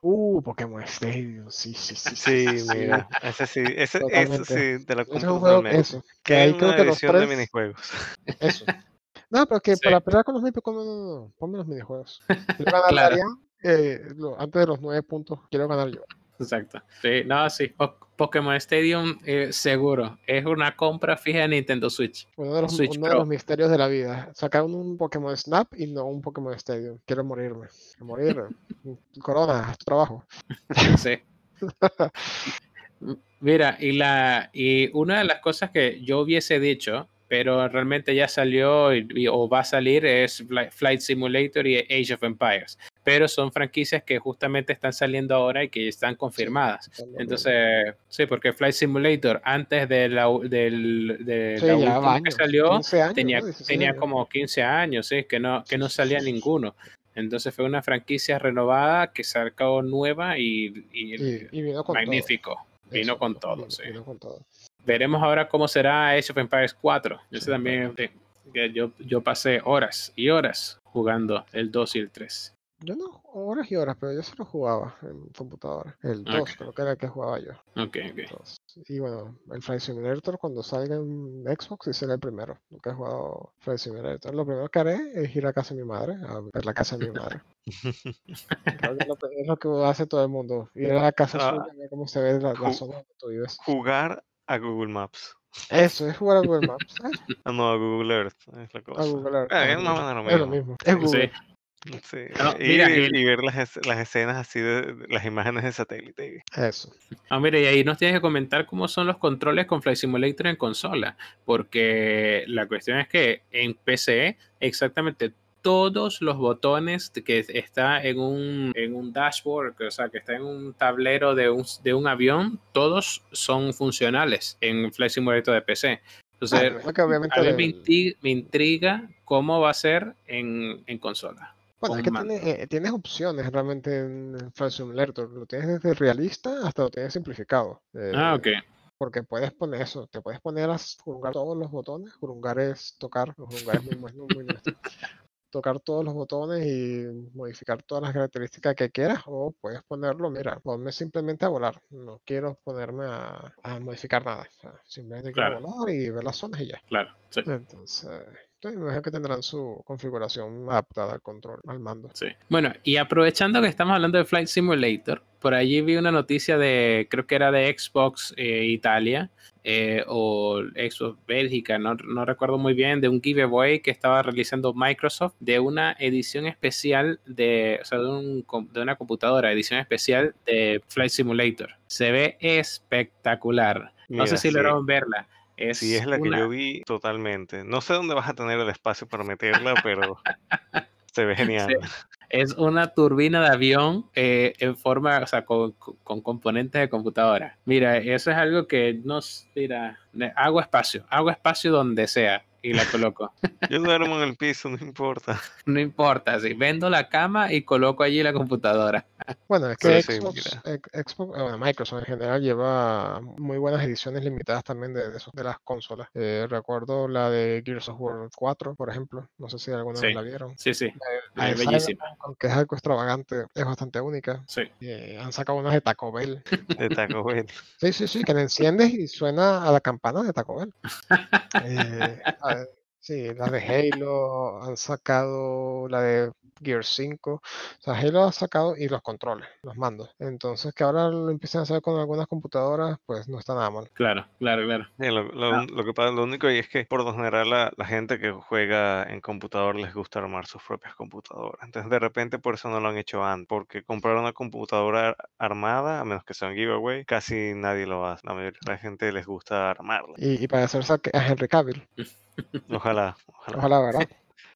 Uh, Pokémon Stadium, sí, sí, sí.
Sí, mira, ese sí, ese,
Totalmente.
sí, te lo compro
un juego,
totalmente.
eso, que ahí creo
una
que los
de minijuegos.
eso. No, pero que
Sí.
para pelear con los mini Pokémon, no, no, no, ponme los minijuegos. Quiero ganar
Claro.
Eh, lo- antes de los nueve puntos, quiero ganar yo.
Exacto. Sí, no, sí, Po- Pokémon Stadium eh, seguro. Es una compra fija de Nintendo Switch.
Uno de los,
Switch
uno de los misterios de la vida. Sacaron un Pokémon Snap y no un Pokémon Stadium. Quiero morirme. Quiero morir. Corona, tu trabajo.
Sí. Mira, y la y una de las cosas que yo hubiese dicho, pero realmente ya salió y- y- o va a salir es Fli- Flight Simulator y Age of Empires. Pero son franquicias que justamente están saliendo ahora y que están confirmadas. Entonces, sí, porque Flight Simulator antes de la, del, de
Sí,
la última
va
que
años,
salió,
15 años,
tenía,
¿no? 16
tenía
años.
como 15 años, sí, que no, que no salía ninguno. Entonces fue una franquicia renovada que sacó nueva y, y
Y, y vino con todo.
magnífico. Vino
Eso,
con todo,
vino-
sí.
vino con todo.
Veremos ahora cómo será Age of Empires 4. Ese también, sí, que yo, yo pasé horas y horas jugando el 2 y el 3.
Yo no, horas y horas, pero yo sí lo jugaba en computadora. El 2
Ok.
creo que era el que jugaba yo.
Ok, ok.
Y bueno, el Flight Simulator cuando salga en Xbox sí será el primero. Nunca he jugado Flight Simulator. Lo primero que haré es ir a casa de mi madre, a ver la casa de mi madre. Creo que es lo, que- es lo que hace todo el mundo. Ir a la casa
Ah.
suya, ver cómo se ve la, la zona donde tú vives.
Jugar a Google Maps.
Eso, es jugar a Google Maps. ¿eh?
Ah, no, a Google Earth es la cosa.
A Google Earth.
Ah,
a
es
Google
más o
Earth.
menos lo
Es lo
mismo.
Es Google.
Sí.
Sí.
No,
ir
mira,
y, ver las, es- las escenas así de, de las imágenes de satélite.
Eso.
Ah, mira, y ahí nos tienes que comentar cómo son los controles con Flight Simulator en consola, porque la cuestión es que en PC exactamente todos los botones que está en un, en un dashboard, que, o sea, que está en un tablero de un, de un avión, todos son funcionales en Flight Simulator de PC.
Ah,
Entonces,
obviamente
a mí me, inti- me intriga cómo va a ser en, en consola.
Bueno, es que
mando.
tiene, eh, tienes opciones realmente en Flight Simulator. Lo tienes desde realista hasta lo tienes simplificado.
Ah,
Eh,
ok.
Porque puedes poner eso, te puedes poner a jurungar todos los botones. Jurungar es tocar, jurungar es muy, muy, muy. Tocar todos los botones y modificar todas las características que quieras. O puedes ponerlo, mira, ponme simplemente a volar. No quiero ponerme a, a modificar nada. o sea, simplemente quiero
Claro.
volar y ver las zonas y ya.
Claro. sí.
Entonces, imagino que tendrán su configuración adaptada al control, al mando.
Sí. Bueno, y aprovechando que estamos hablando de Flight Simulator, por allí vi una noticia de, creo que era de Xbox eh, Italia eh, o Xbox Bélgica, no, no recuerdo muy bien, de un giveaway que estaba realizando Microsoft de una edición especial de, o sea, de, un de una computadora, edición especial de Flight Simulator. Se ve espectacular. No sé si
sí.
lograron verla. Es
Sí, es la que
una-
yo vi totalmente. No sé dónde vas a tener el espacio para meterla, pero se ve genial.
Es una turbina de avión eh, en forma, o sea, con, con componentes de computadora. Mira, eso es algo que nos, mira, hago espacio, hago espacio donde sea y la coloco.
Yo duermo en el piso, no importa.
No importa, si vendo la cama y coloco allí la computadora.
Bueno, es que
sí,
Xbox, ex- Xbox, eh, bueno, Microsoft en general lleva muy buenas ediciones limitadas también de, de, eso- de las consolas. Eh, recuerdo la de Gears of War 4, por ejemplo. No sé si alguna
Sí.
vez la vieron.
Sí, sí,
La de
es bellísima.
Aunque es algo extravagante, es bastante única.
Sí.
Eh, han sacado unas de Taco Bell.
De Taco Bell.
Sí, sí, sí, que la enciendes y suena a la campana de Taco Bell. Eh, sí, la de Halo han sacado, la de Gear 5. O sea, Halo ha sacado y los controles, los mandos. Entonces, que ahora lo empiecen a hacer con algunas computadoras, pues no está nada mal.
Claro, claro, claro.
Sí, lo, lo-
Ah.
lo que pasa, lo único es que por lo general la, la gente que juega en computador les gusta armar sus propias computadoras. Entonces de repente por eso no lo han hecho antes, porque comprar una computadora ar- armada, a menos que sea un giveaway, casi nadie lo hace. La mayoría de la gente les gusta armarla.
Y, y para hacerse a a Henry Cavill,
Ojalá, ojalá.
ojalá, ¿verdad?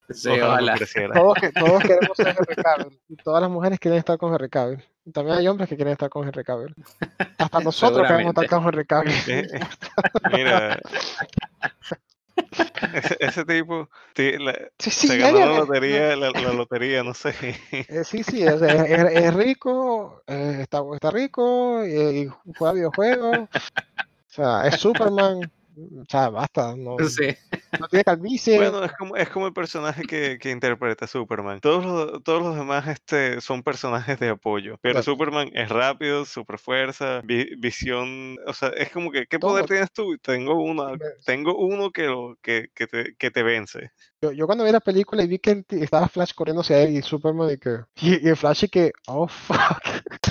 Sí,
Ojalá no
ojalá.
creciera.
Todos, que, todos queremos ser Henry Cavill. Todas las mujeres quieren estar con Henry Cavill. También hay hombres que quieren estar con Henry Cavill. Hasta nosotros queremos estar con Henry Cavill.
Eh, eh, Mira, ese, ese tipo ti- la-
Sí, sí,
se ganó
ya,
la
eh,
lotería, la, la lotería, no sé.
eh, sí, sí, o sea, es, es- es rico, eh, está, está rico y, y juega videojuegos. O sea, es Superman. O sea, basta, no,
Sí,
no tiene calvicie.
Bueno, es como, es como el personaje que, que interpreta a Superman. Todos los, todos los demás este, son personajes de apoyo. Pero
Correcto.
Superman es rápido, super fuerza, vi- visión. O sea, es como que, ¿qué poder
Todo.
tienes tú? Tengo uno,
Me-
tengo uno que, lo, que, que, te, que te vence.
Yo, yo cuando vi la película y vi que estaba Flash corriendo hacia él y Superman y que y, y Flash y que oh fuck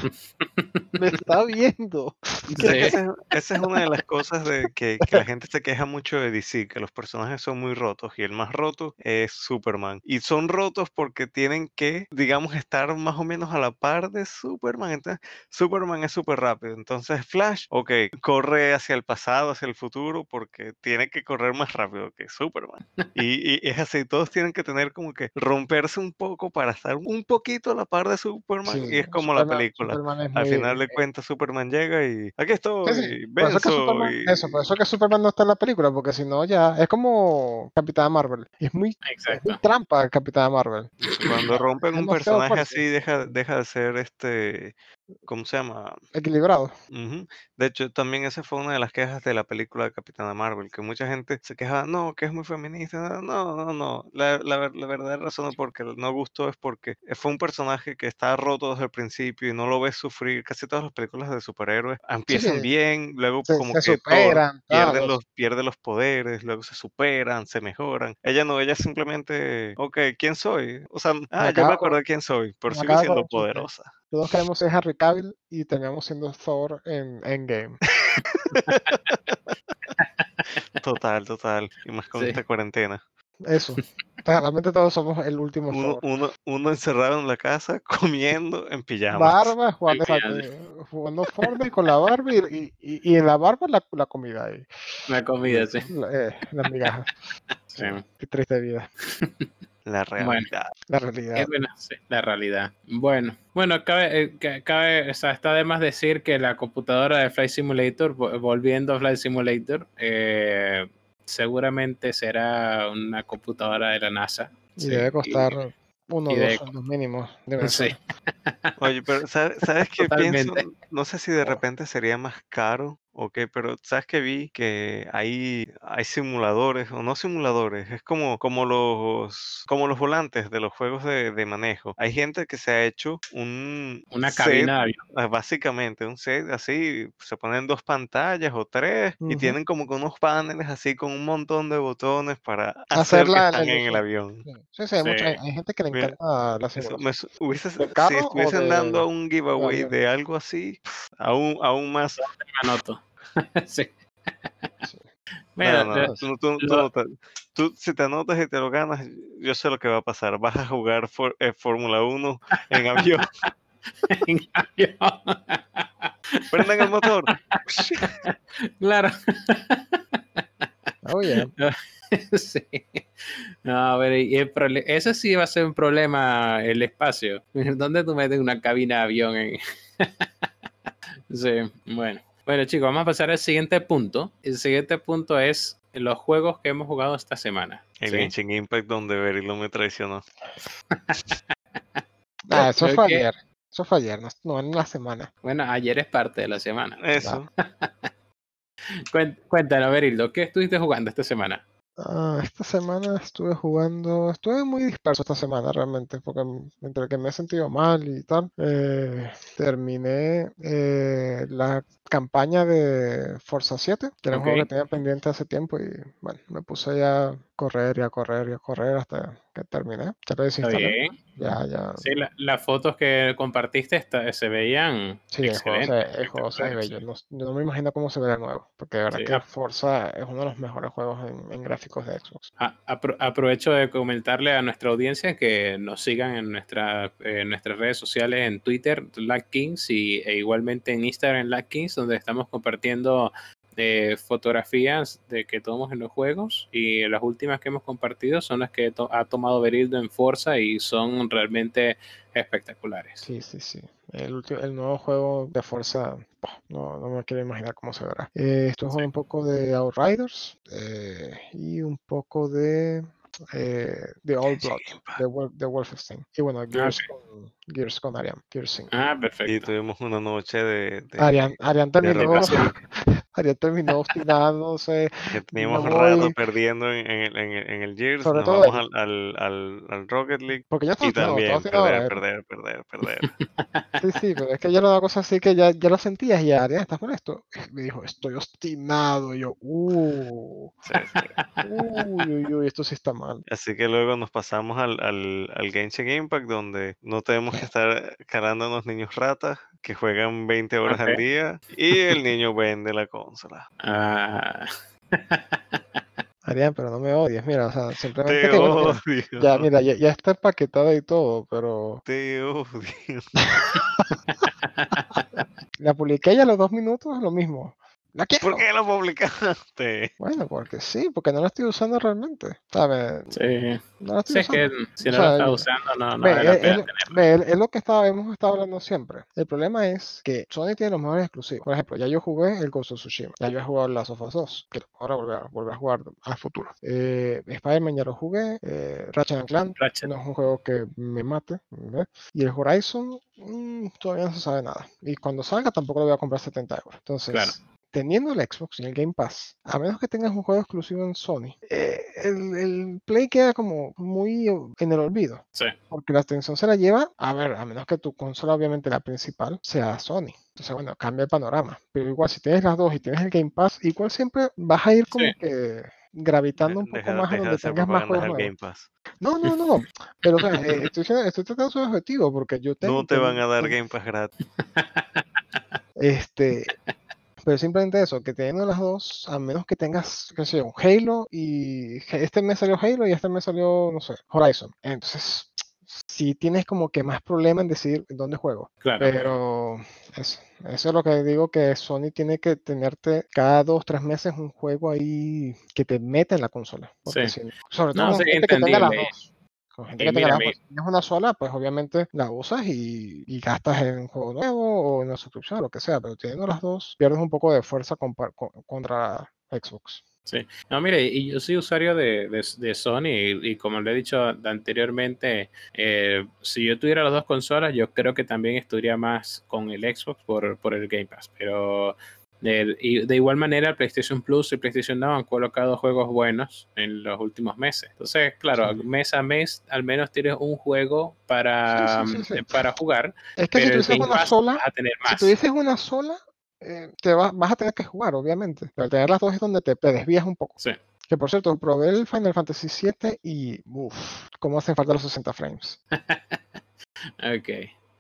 me está viendo
Sí.
esa, es, esa es una de las cosas de que, que la gente se queja mucho de DC, que los personajes son muy rotos y el más roto es Superman. Y son rotos porque tienen que, digamos, estar más o menos a la par de Superman. Entonces, Superman es súper rápido. Entonces, Flash, ok, corre hacia el pasado, hacia el futuro, porque tiene que correr más rápido que Superman. Y, y es así, todos tienen que tener como que romperse un poco para estar un poquito a la par de Superman.
Sí,
y es como la película. Al final de
eh,
cuentas, Superman llega y aquí estoy,
sí, sí, por eso, que. Superman,
y-
eso, por eso que Superman no está en la película porque si no ya es como Capitana Marvel es muy, es muy trampa Capitana Marvel
Cuando rompen un personaje
fuerte.
así, deja, deja de ser este, ¿cómo se llama?
equilibrado
Ujú. De hecho, también esa fue una de las quejas de la película de Capitana Marvel, que mucha gente se quejaba, no, que es muy feminista. No, no, no. La, la, la verdadera razón por que no gustó es porque fue un personaje que estaba roto desde el principio y no lo ves sufrir. Casi todas las películas de superhéroes empiezan
sí.
bien, luego
se,
como
se
que
superan
pierden
tal,
los, pierde los poderes, luego se superan, se mejoran. Ella no, ella simplemente, ok, ¿quién soy? O sea, ah, ya me
con-
acordé quién soy, pero
con
siendo poderosa.
todos queremos ser Harry Cavill y terminamos siendo Thor en Endgame
Total, total. Y más con
Sí.
esta cuarentena.
eso realmente todos somos el último
Uno, uno, uno encerrado en la casa comiendo en pijama.
barba jugando, eh, jugando Fortnite con la barba y, y, y- y en la barba la, la comida ahí,
La comida, sí.
la- eh, las migajas
Sí.
qué triste vida
La
Bueno.
realidad.
la
Es
realidad
bueno, sí, la realidad. Bueno, bueno, cabe, eh, ca- cabe, o sea, está de más decir que la computadora de Flight Simulator, vo- volviendo a Flight Simulator, eh, seguramente será una computadora de la NASA.
y
sí,
debe costar uno o dos sueldos mínimos debe
Sí,
ser.
Oye, pero ¿sabes, sabes qué pienso? No sé si de repente sería más caro o qué, pero ¿sabes que vi? Que hay, hay simuladores, o no simuladores, es como, como, los, como los volantes de los juegos de, de manejo. Hay gente que se ha hecho un
una
set
cabina de avión.
Ah, Básicamente, un set así, se ponen dos pantallas o tres y
Ujú.
tienen como que unos paneles así con un montón de botones para
Hacer
hacer que
la- la
están en el
ilusión.
avión.
Sí, sí, sí, hay, mucha-
Sí.
hay gente que le
Mira,
encanta la
Eso
simulación
me su- hubiese-
¿De
si
carro o
estuviesen dando un giveaway
avión?
de algo así, pf, aún, aún más.
Me anoto. sí.
Sí.
Mira,
No, no, tú, tú- tú
lo-
te- tú, si te anotas y te lo ganas, yo sé lo que va a pasar. Vas a jugar eh, Fórmula 1 en avión.
en avión.
Prendan el motor.
claro.
oh yeah
sí. No, a ver, y el ese sí va a ser un problema el espacio. ¿Dónde tú metes una cabina de avión? en- sí, bueno. Bueno, chicos, vamos a pasar al siguiente punto. El siguiente punto es los juegos que hemos jugado esta semana.
El
¿sí?
Genshin Impact donde Berilo me traicionó.
ah, eso fue
que-
ayer eso fue ayer no, no en la semana
Bueno, ayer es parte de la semana.
Eso.
Cuéntanos, Berildo, ¿qué estuviste jugando esta semana?
Ah, esta semana estuve jugando, estuve muy disperso esta semana realmente, porque entre que me he sentido mal y tal, eh, terminé eh, la campaña de Forza 7, que era un juego que tenía pendiente hace tiempo y bueno, me puse ya correr y a correr y a correr hasta que terminé. Ya lo
Está bien.
ya, ya,
Sí, la- las fotos que compartiste se veían
sí, el juego se,
excelentes,
el juego se ve
espectaculares,
bello, no, yo no me imagino cómo se verá nuevo, porque de verdad
Sí,
que. Forza es uno de los mejores juegos en, en gráficos de Xbox.
A- apro- aprovecho de comentarle a nuestra audiencia que nos sigan en, nuestra, en nuestras redes sociales, en Twitter, Kings y, e igualmente en Instagram, Kings donde estamos compartiendo de fotografías de que tomamos en los juegos y las últimas que hemos compartido son las que to- ha tomado Berildo en Forza y son realmente espectaculares.
Sí, sí, sí. El, ulti- el nuevo juego de Forza, no, no me quiero imaginar cómo se verá. Eh, estuve jugando un poco de Outriders eh, y un poco de, eh, de All
Genshin
Blood, de, Wol- de Wolfenstein. Y bueno, Gears,
ok.
con, Gears con Arian, Gears 5.
Ah,
Y
perfecto.
tuvimos una noche de, de-
Arian, Arian
de
terminó obstinándose.
que teníamos rato perdiendo en, en el- en en el Gears,
Sobre
nos
todo
vamos al, al, al, al Rocket League
Porque ya
y también
ahora,
perder,
¿eh?
perder, perder, perder.
Sí, sí, pero es que ya era una cosa así que ya, ya lo sentías y Arian, ¿estás molesto? Me dijo, estoy obstinado. Y yo, uh,
Sí, sí.
uy, uy, uy, esto sí está mal.
Así que luego nos pasamos al, al, al Genshin Impact, donde no tenemos que estar calando a unos niños ratas que juegan 20 horas al
Ok.
día y el niño vende la consola.
Ah,
Arián, pero no me odies, mira, o sea, simplemente
Te
que, mira, ya, mira, ya, ya está empaquetada y todo, pero
Te odio.
la publiqué ya a los dos minutos, lo mismo. La quiero.
¿Por qué lo publicaste?
Bueno, porque sí, porque no la estoy usando realmente. ¿Sabes?
sí.
No la estoy
Sí, es que
usando.
si
O
no
sea,
lo estás usando, no, no
Ve,
vale la
es,
pena
es- lo que estaba, hemos estado hablando siempre. El problema es que Sony tiene los mejores exclusivos. Por ejemplo, ya yo jugué el Ghost of Tsushima. Ya yo he jugado Last of Us 2. Que ahora volver a, volver a jugar al futuro. Eh, Spider-Man ya lo jugué. Eh, Ratchet and Clank.
Ratchet.
No es un juego que me mate. ¿ve? Y el Horizon mm, todavía no se sabe nada. Y cuando salga tampoco lo voy a comprar 70 euros. Entonces,
Claro.
Teniendo el Xbox y el Game Pass, a menos que tengas un juego exclusivo en Sony, eh, el, el Play queda como muy en el olvido.
Sí.
Porque la atención se la lleva, a ver, a menos que tu consola, obviamente la principal, sea Sony. Entonces, bueno, cambia el panorama. Pero igual, si tienes las dos y tienes el Game Pass, igual siempre vas a ir como
Sí.
que gravitando un poco
Deja,
más a donde tengas más juegos.
Game Pass.
No, no, no, no. Pero, o sea, eh, estoy, diciendo- estoy tratando de ser objetivo porque yo tengo.
No te van a dar Game Pass gratis.
Este, pero simplemente eso, que teniendo las dos, a menos que tengas, qué sé yo, Halo y este mes salió Halo y este mes salió, no sé, Horizon. Entonces, sí tienes como que más problema en decidir dónde juego.
Claro.
Pero eso, eso es lo que digo que Sony tiene que tenerte cada dos, tres meses un juego ahí que te meta en la consola.
Sí.
si sobre todo
No, sí,
gente que tenga las
entendible.
dos. Con gente
Y
que
mira.
Si tienes una sola, pues obviamente la usas y, y gastas en un juego nuevo o en una suscripción, lo que sea. Pero teniendo las dos, pierdes un poco de fuerza con- contra Xbox.
No, mire, y yo soy usuario de, de- de Sony y, y como le he dicho anteriormente, eh, si yo tuviera las dos consolas, yo creo que también estuviera más con el Xbox por, por el Game Pass. Pero de, y de igual manera, el PlayStation Plus y PlayStation Now han colocado juegos buenos en los últimos meses. Entonces, claro,
Sí.
mes a mes al menos tienes un juego para,
Sí, sí,
eh, para jugar,
Es que si
pero el
tuvieses una sola,
a tener
si
más.
tuvieses una sola, eh, te vas, vas a tener que jugar, obviamente. Pero al tener las dos es donde te, te desvías un poco.
Sí.
Que por cierto, probé el Final Fantasy VII y uff, cómo hacen falta los 60 frames.
Ok,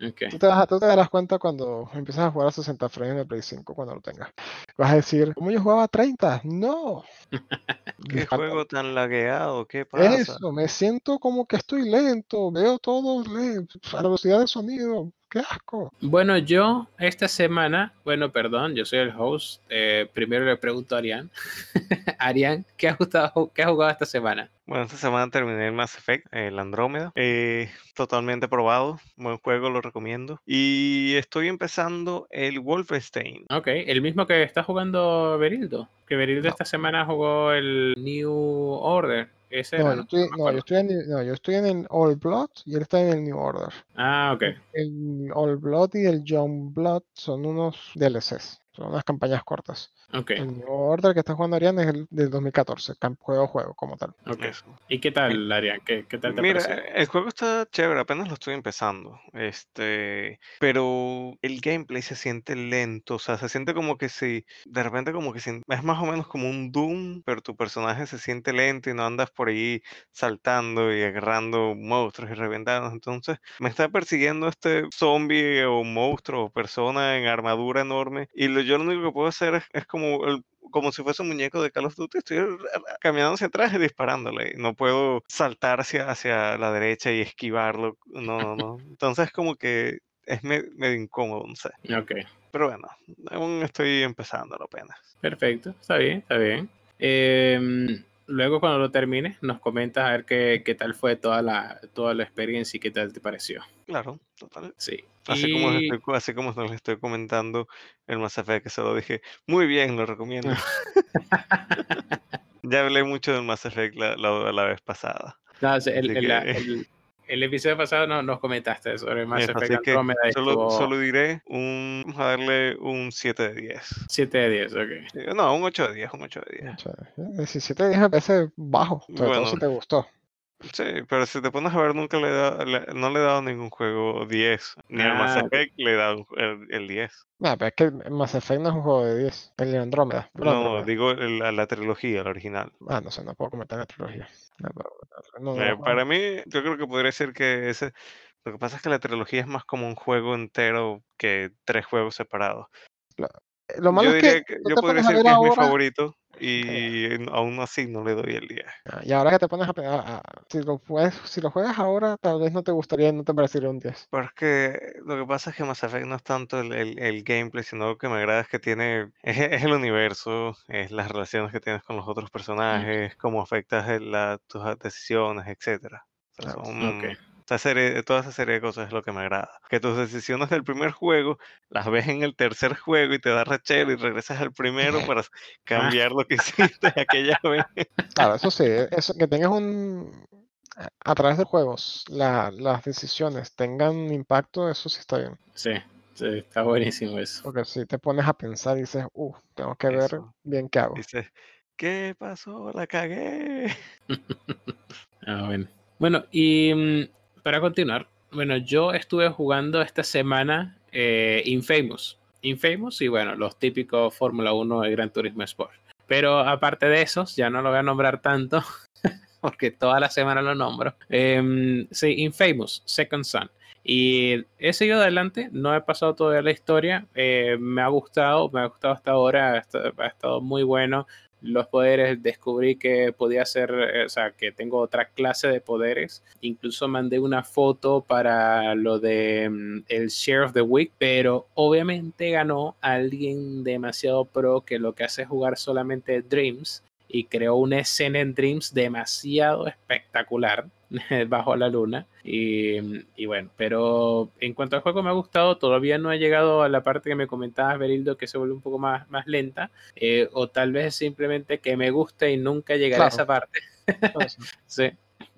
ok.
Tú te, vas a- tú te darás cuenta cuando empiezas a jugar a 60 frames en el Play 5 cuando lo tengas. Vas a decir, ¿cómo yo jugaba a 30? No.
¿Qué
Me falta
juego tan lagueado? ¿Qué pasa?
Eso, me siento como que estoy lento, veo todo le- a la velocidad de sonido. ¡Qué asco!
Bueno, yo esta semana, bueno, perdón, yo soy el host. eh, primero le pregunto a Arián. Arián, ¿qué has, gustado, ¿qué has jugado esta semana?
Bueno, esta semana terminé el Mass Effect, el Andrómeda. Eh, totalmente probado. Buen juego, lo recomiendo. Y estoy empezando el Wolfenstein.
Ok, el mismo que está jugando Berildo. Que Berildo
No.
esta semana jugó el New Order. Ese
No,
era,
yo
¿no?
estoy, no,
acuerdo.
yo estoy en, el- no, yo estoy en el All Blood y él está en el New Order.
Ah, ok.
El All Blood y el Young Blood son unos DLCs, son unas campañas cortas.
Ok,
El New Order que está jugando Ariane es el del 2014, cam- juego a juego como tal.
ok.
Eso.
¿Y qué tal, Arián? ¿Qué, qué tal te
Mira,
pareció?
el juego está chévere, apenas lo estoy empezando. Este, pero el gameplay se siente lento, o sea, se siente como que si, de repente como que si- es más o menos como un Doom, pero tu personaje se siente lento y no andas por ahí saltando y agarrando monstruos y reventando. Entonces, me está persiguiendo este zombie o monstruo o persona en armadura enorme y lo, yo lo único que puedo hacer es, es como el como si fuese un muñeco de Call of Duty, estoy caminando hacia atrás y disparándole. No puedo saltar hacia, hacia la derecha y esquivarlo. No, no, no. Entonces como que es me- medio incómodo, no sé.
Ok,
Pero bueno, aún estoy empezando apenas.
perfecto, está bien, está bien. Em, luego cuando lo termines nos comentas a ver qué, qué tal fue toda la, toda la experiencia y qué tal te pareció.
Claro, total.
Sí.
Así como, les estoy, co- así como les estoy comentando el Mass Effect, que se lo dije, muy bien, lo recomiendo. ya hablé mucho del Mass Effect la, la- la vez pasada.
No,
que-
el- el episodio pasado no, nos comentaste sobre Mass
Eso,
Effect Andromeda
solo,
estuvo
solo diré un, vamos a darle un 7 de 10.
7 de 10, ok.
No, un 8 de 10, un 8 de 10.
Chévere. 17 días me parece bajo, sobre todo si
Bueno.
te gustó.
Sí, pero si te pones a ver, nunca le da, le- no le he dado ningún juego 10. Ni al Mass
Ah.
Effect le he dado el, el 10.
Nah, pero es que el Mass Effect no es un juego de 10. El Andrómeda.
No, digo el- la, la trilogía, la original.
Ah, no sé, no puedo comentar la trilogía. No, no, no
Eh,
lo
para mí, yo creo que podría ser que ese. Lo que pasa es que la trilogía es más como un juego entero que tres juegos separados.
Eh, Lo malo
yo
es que,
que, yo podría decir que es mi favorito y aún así no le doy el 10.
Ah, y ahora que te pones a, a- a- si lo juegas, si lo juegas ahora, tal vez no te gustaría, no te parecería un 10.
Pero es que lo que pasa es que Mass Effect no es tanto el, el- el gameplay, sino lo que me agrada es que tiene, es, es el universo, es las relaciones que tienes con los otros personajes, cómo afectas el- la- tus decisiones, etcétera. O sea, son-. Esa serie, toda esa serie de cosas es lo que me agrada. Que tus decisiones del primer juego las ves en el tercer juego y te da rachero y regresas al primero para cambiar lo que hiciste aquella vez.
Claro, eso sí, e, eso, que tengas un... A a través de juegos, la- las decisiones tengan impacto, eso sí está bien.
Sí, sí, está buenísimo eso.
Porque si te pones a pensar y dices, uh, tengo que ver
Eso.
bien qué hago.
Dices, ¿qué pasó? La cagué.
Ah, bueno. Bueno, y mm, para continuar, bueno, yo estuve jugando esta semana eh, Infamous. Infamous y bueno, los típicos Fórmula 1 de Gran Turismo Sport. Pero aparte de esos, ya no lo voy a nombrar tanto, porque toda la semana lo nombro. Em, sí, Infamous, Second Son. Y he seguido adelante, no he pasado todavía la historia, eh, me ha gustado, me ha gustado hasta ahora, ha estado muy bueno. Los poderes, descubrí que podía hacer, eh, o sea, que tengo otra clase de poderes. Incluso mandé una foto para lo de mm, el Share of the Week, pero obviamente ganó alguien demasiado pro que lo que hace es jugar solamente Dreams y creó una escena en Dreams demasiado espectacular bajo la luna. Y, y bueno, pero en cuanto al juego me ha gustado, todavía no he llegado a la parte que me comentabas, Berildo, que se vuelve un poco más, más lenta, eh, o tal vez simplemente que me guste y nunca llegaré a esa parte. Sí.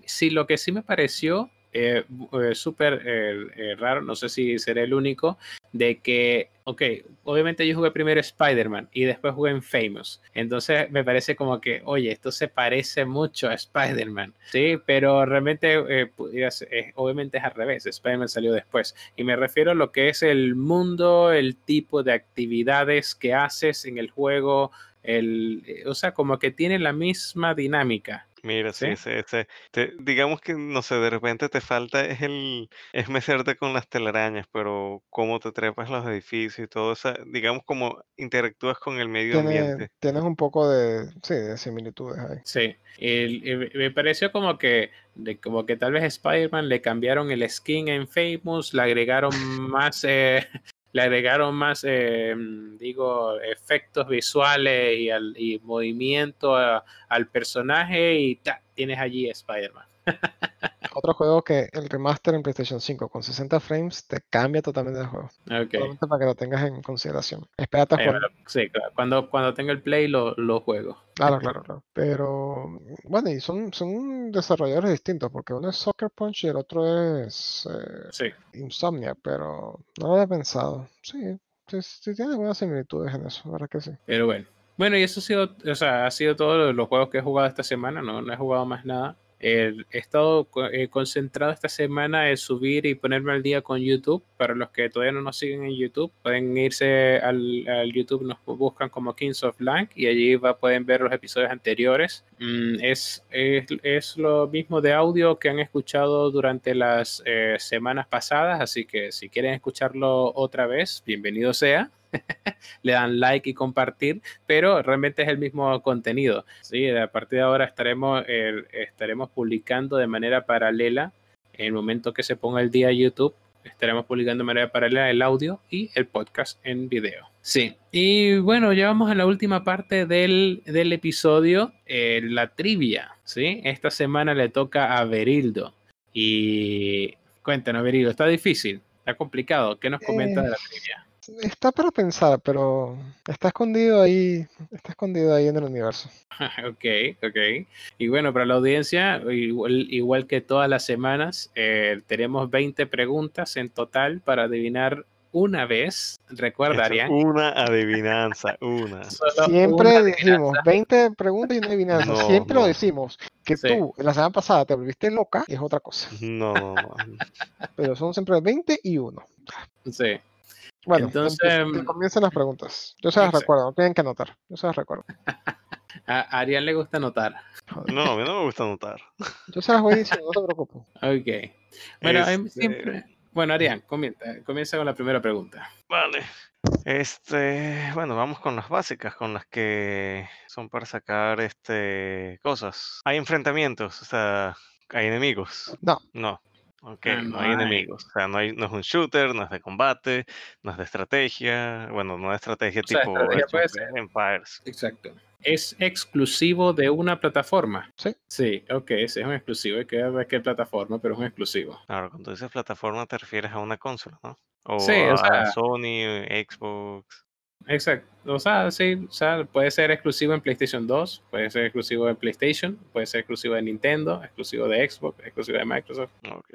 Sí, lo que sí me pareció eh, eh, súper eh, eh, raro, no sé si seré el único, de que, ok, obviamente yo jugué primero Spider-Man y después jugué en Famous. Entonces me parece como que, oye, esto se parece mucho a Spider-Man, ¿sí? Pero realmente, pudiera ser- eh, obviamente es al revés, Spider-Man salió después. Y me refiero a lo que es el mundo, el tipo de actividades que haces en el juego, el, o sea, como que tiene la misma dinámica.
Mira, sí,
¿Sí?
ese, ese- te- digamos que, no sé, de repente te falta es el, es meterte con las telarañas, pero cómo te trepas los edificios y todo eso, digamos como interactúas con el medio
tiene,
ambiente.
tienes un poco de, sí, de similitudes ahí.
Sí, el- el- me pareció como que, de, como que tal vez Spider-Man le cambiaron el skin en Famous, le agregaron más, eh, le agregaron más, eh, digo, efectos visuales y, al, y movimiento a- al personaje y ta, tienes allí Spider-Man.
Otro juego que el remaster en PlayStation 5 con 60 frames te cambia totalmente el juego.
Ok.
Solamente para que lo tengas en consideración. Espérate a jugar.
sí, claro, cuando, cuando tenga el play lo, lo juego.
Claro, claro, claro. Pero bueno, y son, son desarrolladores distintos, porque uno es Soccer Punch y el otro es eh,
Sí.
Insomnia, pero no lo había pensado. Sí, sí, sí tiene buenas similitudes en eso, verdad que sí.
Pero bueno. Bueno, y eso ha sido, o sea, ha sido todos los juegos que he jugado esta semana, no, no he jugado más nada. Eh, he estado eh, concentrado esta semana en subir y ponerme al día con YouTube. Para los que todavía no nos siguen en YouTube, pueden irse al, YouTube, nos buscan como Kings of Blank y allí pueden ver los episodios anteriores. Mm, es, es, es lo mismo de audio que han escuchado durante las eh, semanas pasadas, así que si quieren escucharlo otra vez, bienvenido sea. Le dan like y compartir pero realmente es el mismo contenido. ¿sí? A partir de ahora estaremos, eh, estaremos publicando de manera paralela en el momento que se ponga el día YouTube. estaremos publicando de manera paralela el audio y el podcast en video. Sí, y bueno, ya vamos a la última parte del, del episodio, eh, la trivia, ¿sí? Esta semana le toca a Berildo. Y cuéntanos, Berildo, ¿está difícil? ¿Está complicado? ¿Qué nos comenta de la trivia?
Está para pensar, pero está escondido ahí, está escondido ahí en el universo.
ok, ok. Y bueno, para la audiencia, igual, igual que todas las semanas, eh, tenemos 20 preguntas en total para adivinar una vez. Arián.
una adivinanza, una.
Siempre
una
decimos
adivinanza.
20 preguntas y una adivinanza.
No,
Siempre lo decimos. Que
Sí.
tú, la semana pasada, te volviste loca y es otra cosa.
No, no, no.
Pero son siempre 20 y 1.
Sí.
Bueno,
Entonces,
empieza- que
em,
comiencen las preguntas. Yo se las
exacto.
recuerdo, no tienen que anotar. Yo se las recuerdo.
A a Arián le gusta anotar.
No, a mí no me gusta anotar.
Yo se las voy diciendo, no te preocupes.
Ok. Bueno, hay
Este-
siempre. Bueno, Arián, comienza, comienza con la primera pregunta.
Vale. Este, bueno, vamos con las básicas, con las que son para sacar este cosas. Hay enfrentamientos, o sea, hay enemigos.
No.
No. Ok,
Ah,
no hay enemigos. O sea, no, hay, no es un shooter, no es de combate, no es de estrategia. Bueno, no de estrategia
O sea,
tipo
estrategia ser.
Empires.
Exacto. ¿Es exclusivo de una plataforma?
Sí.
Sí, ok, ese es un exclusivo. Hay que ver qué plataforma, pero es un exclusivo.
Claro, cuando dices plataforma te refieres a una consola, ¿no? O
Sí, o
a
sea-
Sony, Xbox.
Exacto. O sea, sí, o sea, puede ser exclusivo en PlayStation 2, puede ser exclusivo en PlayStation, puede ser exclusivo de Nintendo, exclusivo de Xbox, exclusivo de Microsoft.
Ok.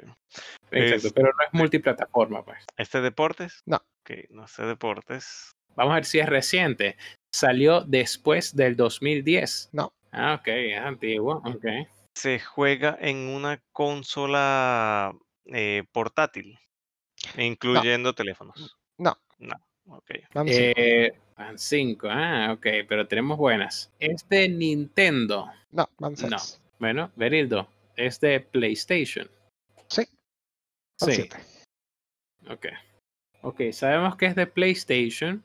Exacto,
Es-
pero no es multiplataforma, pues.
¿Este deportes?
No.
Ok, no sé deportes.
Vamos a ver si es reciente. Salió después del 2010.
No.
Ah, ok, es antiguo, ok.
se juega en una consola eh, portátil, incluyendo teléfonos.
No.
No, ok.
Van cinco.
Eh, van cinco, ah, ok, pero tenemos buenas. Es de Nintendo.
No, van
no.
6.
Bueno, Berildo, es de PlayStation.
Sí, van
Sí,
7.
ok. Ok, sabemos que es de PlayStation,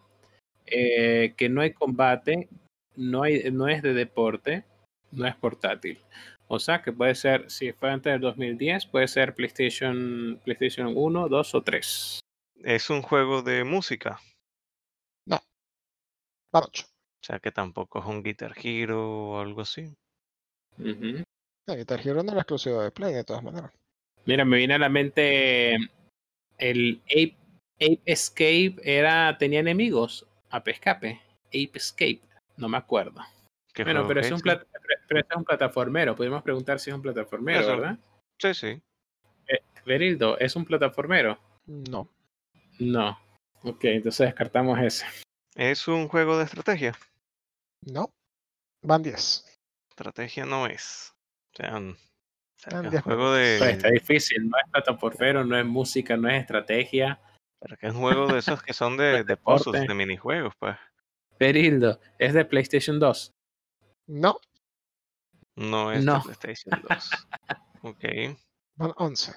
eh, que no hay combate, no, hay, no es de deporte, no es portátil. O sea que puede ser, si fue antes del 2010, puede ser PlayStation, PlayStation 1, 2 o 3.
Es un juego de música,
Van 8.
o sea que tampoco es un Guitar Hero o algo así.
Ujú.
Guitar Hero no era exclusivo de Play, de todas maneras.
Mira, me viene a la mente el Ape, Ape Escape era, tenía enemigos. Ape Escape. Ape Escape. No me acuerdo.
¿Qué
Bueno, pero
es
un plat- pero este es un plataformero. Podemos preguntar si es un plataformero,
Eso.
¿verdad?
Sí, sí.
Berildo, ¿es un plataformero?
No.
No. Ok, entonces descartamos ese.
Es un juego de estrategia.
No. Van 10.
Estrategia no es. O sea, o un juego de.
Pues está difícil. No es plataformero, no es música, no es estrategia.
pero que es un juego de esos que son de,
es
de puzzles, de minijuegos, pues.
Berildo, ¿es de PlayStation 2?
No.
No es
No.
de PlayStation 2. ok.
Van 11.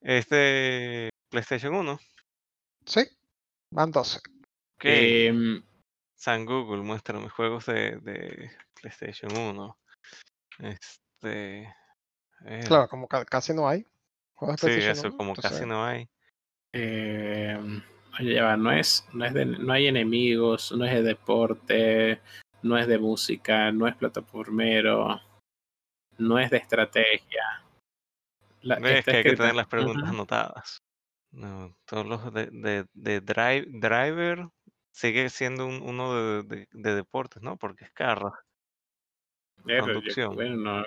Es de PlayStation 1.
Sí. Van 12.
Ok.
Em,
San Google, muéstrame juegos de, de PlayStation 1. Este.
Claro, como ca- casi no hay. Juegos de
Sí, eso
1,
como casi no hay.
Eh, oye, ya va, no es, no es de, no hay enemigos, no es de deporte, no es de música, no es plataformero, no es de estrategia. La-
Ves
está
que hay que tener las preguntas anotadas. No, todos los de, de, de drive, driver sigue siendo un- uno de, de- de deportes, ¿no? Porque es carro.
Eh, yo-
conducción.
bueno, no,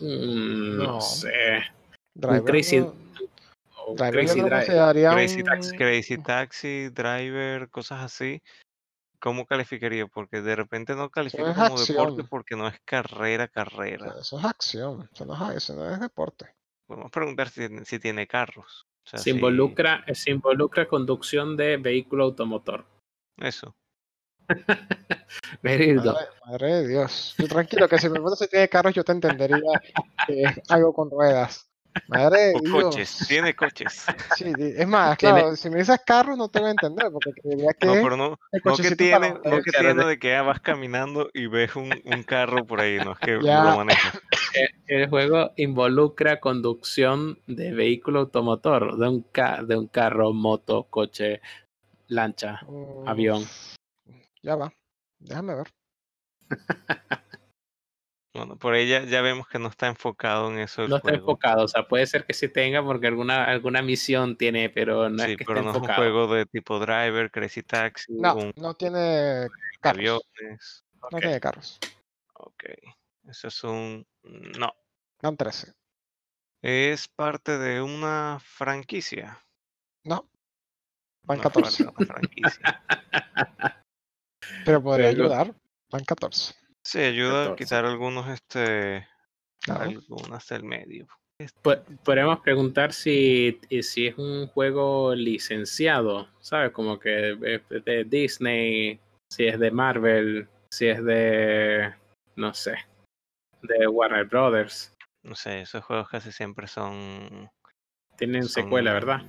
Mm, no
No.
sé.
Driver
Crazy-
no- Driver un-
Taxi, Crazy Taxi, Driver, cosas así. ¿Cómo calificaría? Porque de repente no califica
es
como deporte porque no es carrera, carrera.
Eso es acción. Eso no es, eso no es deporte.
Podemos preguntar si, si tiene carros. O sea,
Se involucra, se involucra conducción de vehículo automotor.
Eso.
Madre, madre de Dios. Tranquilo, que si me preguntas si tiene carros, yo te entendería que es algo con ruedas. Madre de
O
Dios.
coches, tiene coches.
Sí, es más,
Tiene-
claro, si me dices carro no te voy a entender, porque diría que
No, pero no, no que tiene,
para
no que tiene
de-
que vas caminando y ves un, un carro por ahí, no es que
Ya.
lo manejas.
El juego involucra conducción de vehículo automotor, de un, ca- de un carro, moto, coche, lancha. Avión.
Ya va, déjame ver.
Bueno, por ahí ya, ya vemos que no está enfocado en eso
No está
juego.
enfocado, o sea, puede ser que sí tenga porque alguna, alguna misión tiene, pero no
Sí,
es que
pero
esté
no es un juego de tipo driver, crazy taxi,
No,
un
no tiene carros.
aviones.
No tiene carros.
Ok, eso es un... No,
Dan 13.
es parte de una franquicia.
No, van
No es parte
14.
de una franquicia.
Pero podría
Pero-
ayudar. Van 14.
Sí, ayuda a
14.
quitar algunos, este,
Claro.
algunas del medio.
Po- Podemos preguntar si, y si es un juego licenciado, ¿sabes? Como que es de Disney, si es de Marvel, si es de, no sé, de Warner Brothers.
No sé, esos juegos casi siempre son...
Tienen
son-
secuela, ¿verdad?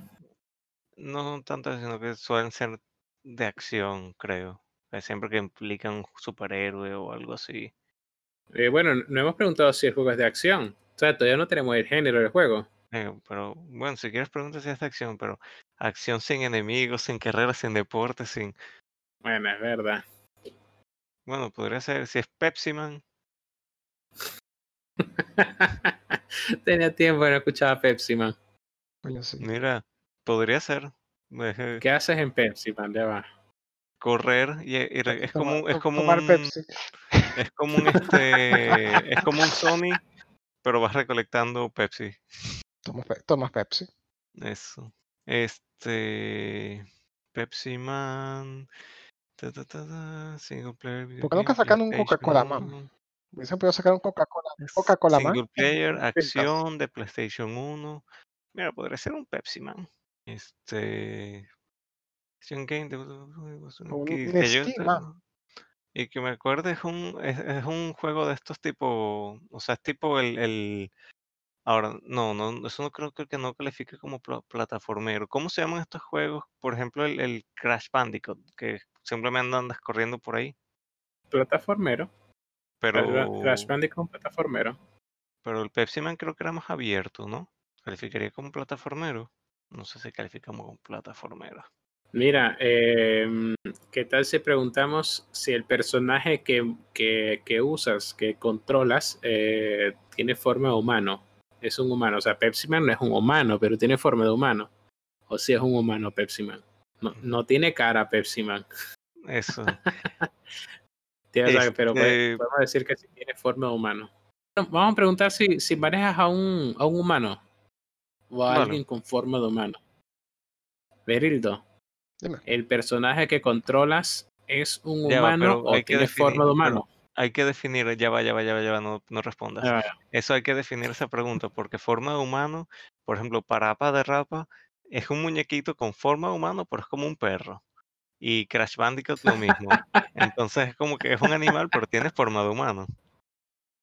No son tanto, sino que suelen ser de acción, creo. Eh, Siempre que implican un superhéroe o algo así.
Eh, bueno, no hemos preguntado si el juego es de acción. O sea, todavía no tenemos el género del juego.
Eh, pero bueno, si quieres preguntar si es de acción, pero acción sin enemigos, sin carreras, sin deporte, sin...
Bueno, es verdad.
Bueno, podría ser, si es Pepsi Man,
Tenía tiempo que no escuchaba Pepsi Man.
Mira, podría ser.
¿Qué haces en Pepsi Man? Ya va.
Correr y, y re- es como, es como
tomar
un,
Pepsi.
es como un este, es como un Sony, pero vas recolectando Pepsi.
Tomas, tomas Pepsi.
Eso. Este. Pepsi Man. ta, ta, ta, ta, single player. video
¿Por qué nunca sacan un Coca-Cola Man? Hubiesen podido sacar un Coca-Cola.
uno,
Coca-Cola Man.
Single player, acción de PlayStation 1. Mira, podría ser un Pepsi Man. Este. Action game de-
Un
que- que yo-
Steam Man.
y que me acuerdo es un, es, es un juego de estos tipo, o sea, es tipo el, el ahora, no, no, eso no creo, creo que no califica como pla- plataformero. ¿Cómo se llaman estos juegos? Por ejemplo, el, el Crash Bandicoot, que simplemente andas corriendo por ahí,
Plataformero.
pero,
Crash- Crash Bandicoot es un plataformero.
pero el Pepsi Man creo que era más abierto, ¿no? ¿Calificaría como plataformero? No sé si califica como plataformero.
Mira, em, ¿qué tal si preguntamos si el personaje que, que- que usas, que controlas, eh, tiene forma de humano? Es un humano. O sea, Pepsi Man no es un humano, pero tiene forma de humano. O si es un humano Pepsi Man. No, no tiene cara Pepsi Man.
Eso.
Pero
Este-
podemos decir que sí tiene forma de humano. Bueno, Vamos a preguntar si, si manejas a un, a un humano o a alguien con forma de humano. Berildo,
Dime.
¿el personaje que controlas es un
Ya
humano o
hay que
tiene
definir,
forma de humano?
Hay que definir, ya va, ya va, ya va, ya va, no, no respondas.
Ah,
Eso hay que definir esa pregunta, porque forma de humano, por ejemplo, Parapa de Rapa es un muñequito con forma de humano, pero es como un perro. Y Crash Bandicoot lo mismo. Entonces es como que es un animal, pero tiene forma de humano.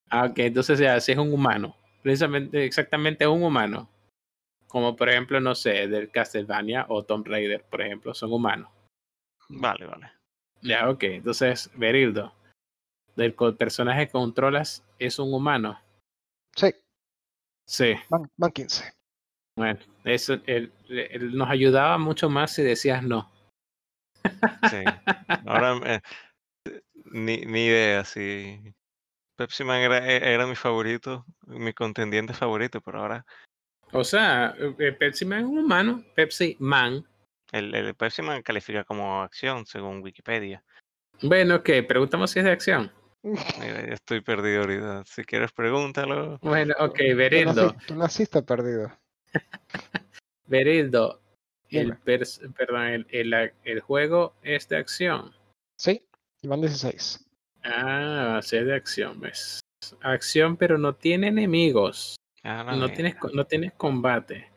Ah, ok, entonces ya, si es un humano, precisamente, exactamente un humano. Como por ejemplo, no sé, del Castlevania o Tomb Raider, por ejemplo, son humanos.
Vale, vale.
Ya, ok, entonces, Berildo, del personaje que controlas es un humano.
Sí,
Sí,
van, van 15.
bueno, eso él- él nos ayudaba mucho más si decías no.
Sí. Ahora eh, ni, ni idea si Pepsi Man era, e- era mi favorito, mi contendiente favorito, pero ahora
O sea, eh, Pepsi Man es un humano, Pepsi Man.
el, el Pepsi Man califica como acción según Wikipedia.
Bueno, ok, preguntamos si es de acción.
Mira, ya estoy perdido ahorita. Si quieres, pregúntalo.
Bueno, ok, Berildo,
Tú naciste perdido.
Berildo, el, perdón, el, el- el juego es de acción.
Sí, y van 16.
Ah, sí es de acción, ¿ves? Acción, pero no tiene enemigos.
Ah,
No tienes, no tienes combate.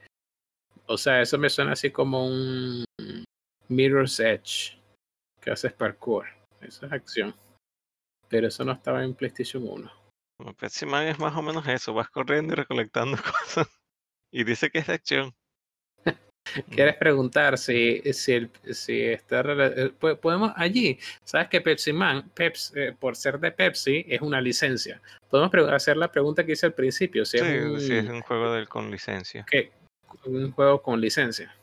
O sea, eso me suena así como un Mirror's Edge, que haces parkour. Eso es acción. Pero eso no estaba en PlayStation 1.
Como Pepsi Man es más o menos eso, vas corriendo y recolectando cosas. Y dice que es de acción.
¿Quieres preguntar si, si, si está eh, po- podemos allí? Sabes que Pepsi Man, Peps, eh, por ser de Pepsi, es una licencia. Podemos hacer la pregunta que hice al principio, si
Sí,
es un,
sí, es un juego del, con licencia.
que- un juego con licencia.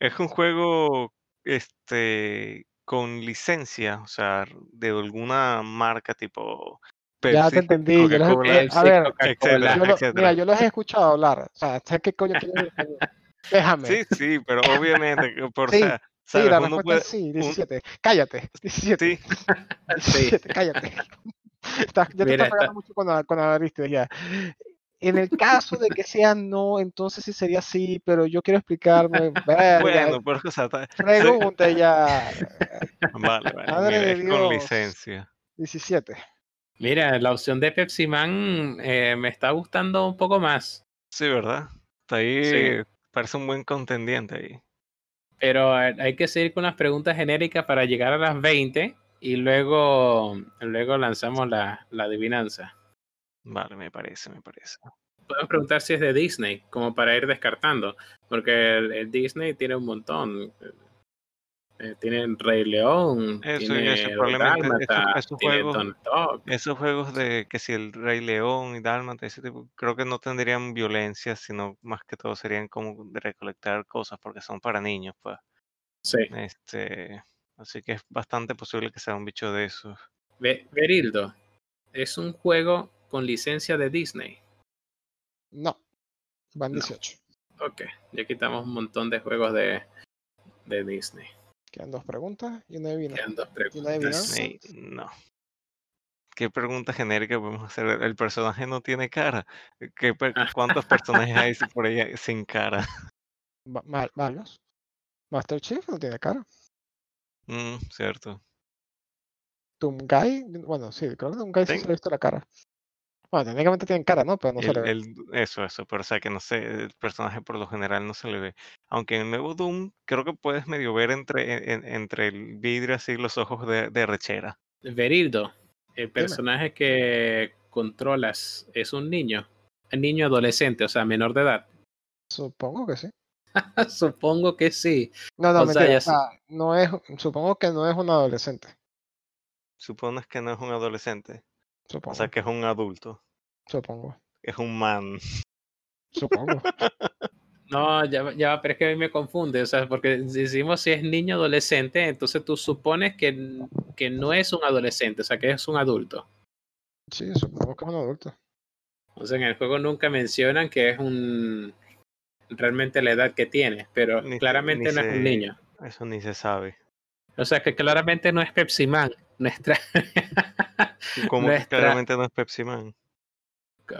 Es un juego este con licencia, o sea, de alguna marca tipo
Ya te
Pepsi,
entendí. Yo los, eh, a ver,
etcétera,
yo lo-
etcétera.
mira, yo los he escuchado hablar. O sea, sé qué coño quieren. Déjame.
Sí, sí, pero obviamente, por
Sí,
sea,
Sí,
¿sabes?
la respuesta
puede,
es sí, 17. Cállate, 17.
sí,
17, cállate. Estás- ya te estás pegando mucho con, la- con la Ariste, ya. En el caso de que sea no, entonces sí sería sí, pero yo quiero explicarme. verga,
bueno, pero o sea, ta-
Pregunte ya.
vale, vale,
Madre
mira,
de
con licencia.
17.
Mira, la opción de Pepsi Man eh, me está gustando un poco más,
Sí, ¿verdad? Está ahí,
Sí.
Parece un buen contendiente ahí.
pero hay que seguir con las preguntas genéricas para llegar a las 20 y luego, luego lanzamos la, la adivinanza.
Vale, me parece, me parece.
Podemos preguntar si es de Disney, como para ir descartando, porque el, el Disney tiene un montón. Eh, tiene el Rey León,
Eso,
tiene
eso,
el
probablemente,
Dálmata,
esos- esos
tiene
juegos-. Esos de que si el Rey León y Dálmata, ese tipo, creo que no tendrían violencia, sino más que todo serían como de recolectar cosas porque son para niños, pues.
Sí.
Este, así que es bastante posible que sea un bicho de esos.
Berildo, es un juego con licencia de Disney.
No. Van
No.
18.
Ok, ya quitamos un montón de juegos de, de Disney.
Quedan dos preguntas y una adivina.
Quedan dos preguntas.
Disney, no. ¿Qué pregunta genérica podemos hacer? El personaje no tiene cara. ¿Qué, per-
Ah.
¿Cuántos personajes hay por ahí sin cara?
Mal- malos. Master Chief no tiene cara.
Mm, cierto.
Doomguy, bueno, sí, creo que Doomguy sí
Sí.
se le ha visto la cara. Bueno, técnicamente tienen cara, ¿no? Pero no se le ve.
el- eso, eso, pero o sea que no sé, el personaje por lo general no se le ve. Aunque en el nuevo Doom creo que puedes medio ver entre, en- entre el vidrio así los ojos de, de rechera.
Berildo, el personaje que controlas es un niño, un niño adolescente, o sea, menor de edad.
Supongo que sí.
Supongo que sí.
No, no,
O sea,
mentira.
ya
sea, no es, supongo que no es un adolescente.
Supones que no es un adolescente,
Supongo.
o sea que es un adulto,
Supongo.
es un man.
Supongo.
No, ya, va- ya, va, pero es que a mí me confunde, o sea, porque decimos si es niño adolescente, entonces tú supones que, que no es un adolescente, o sea, que es un adulto.
Sí, supongo que es un adulto.
O sea, en el juego nunca mencionan que es un realmente la edad que tiene, pero
Ni
claramente
ni
no es un niño.
Eso ni se sabe.
O sea, que claramente no es Pepsi Man, nuestra,
Como que claramente no es Pepsi Man.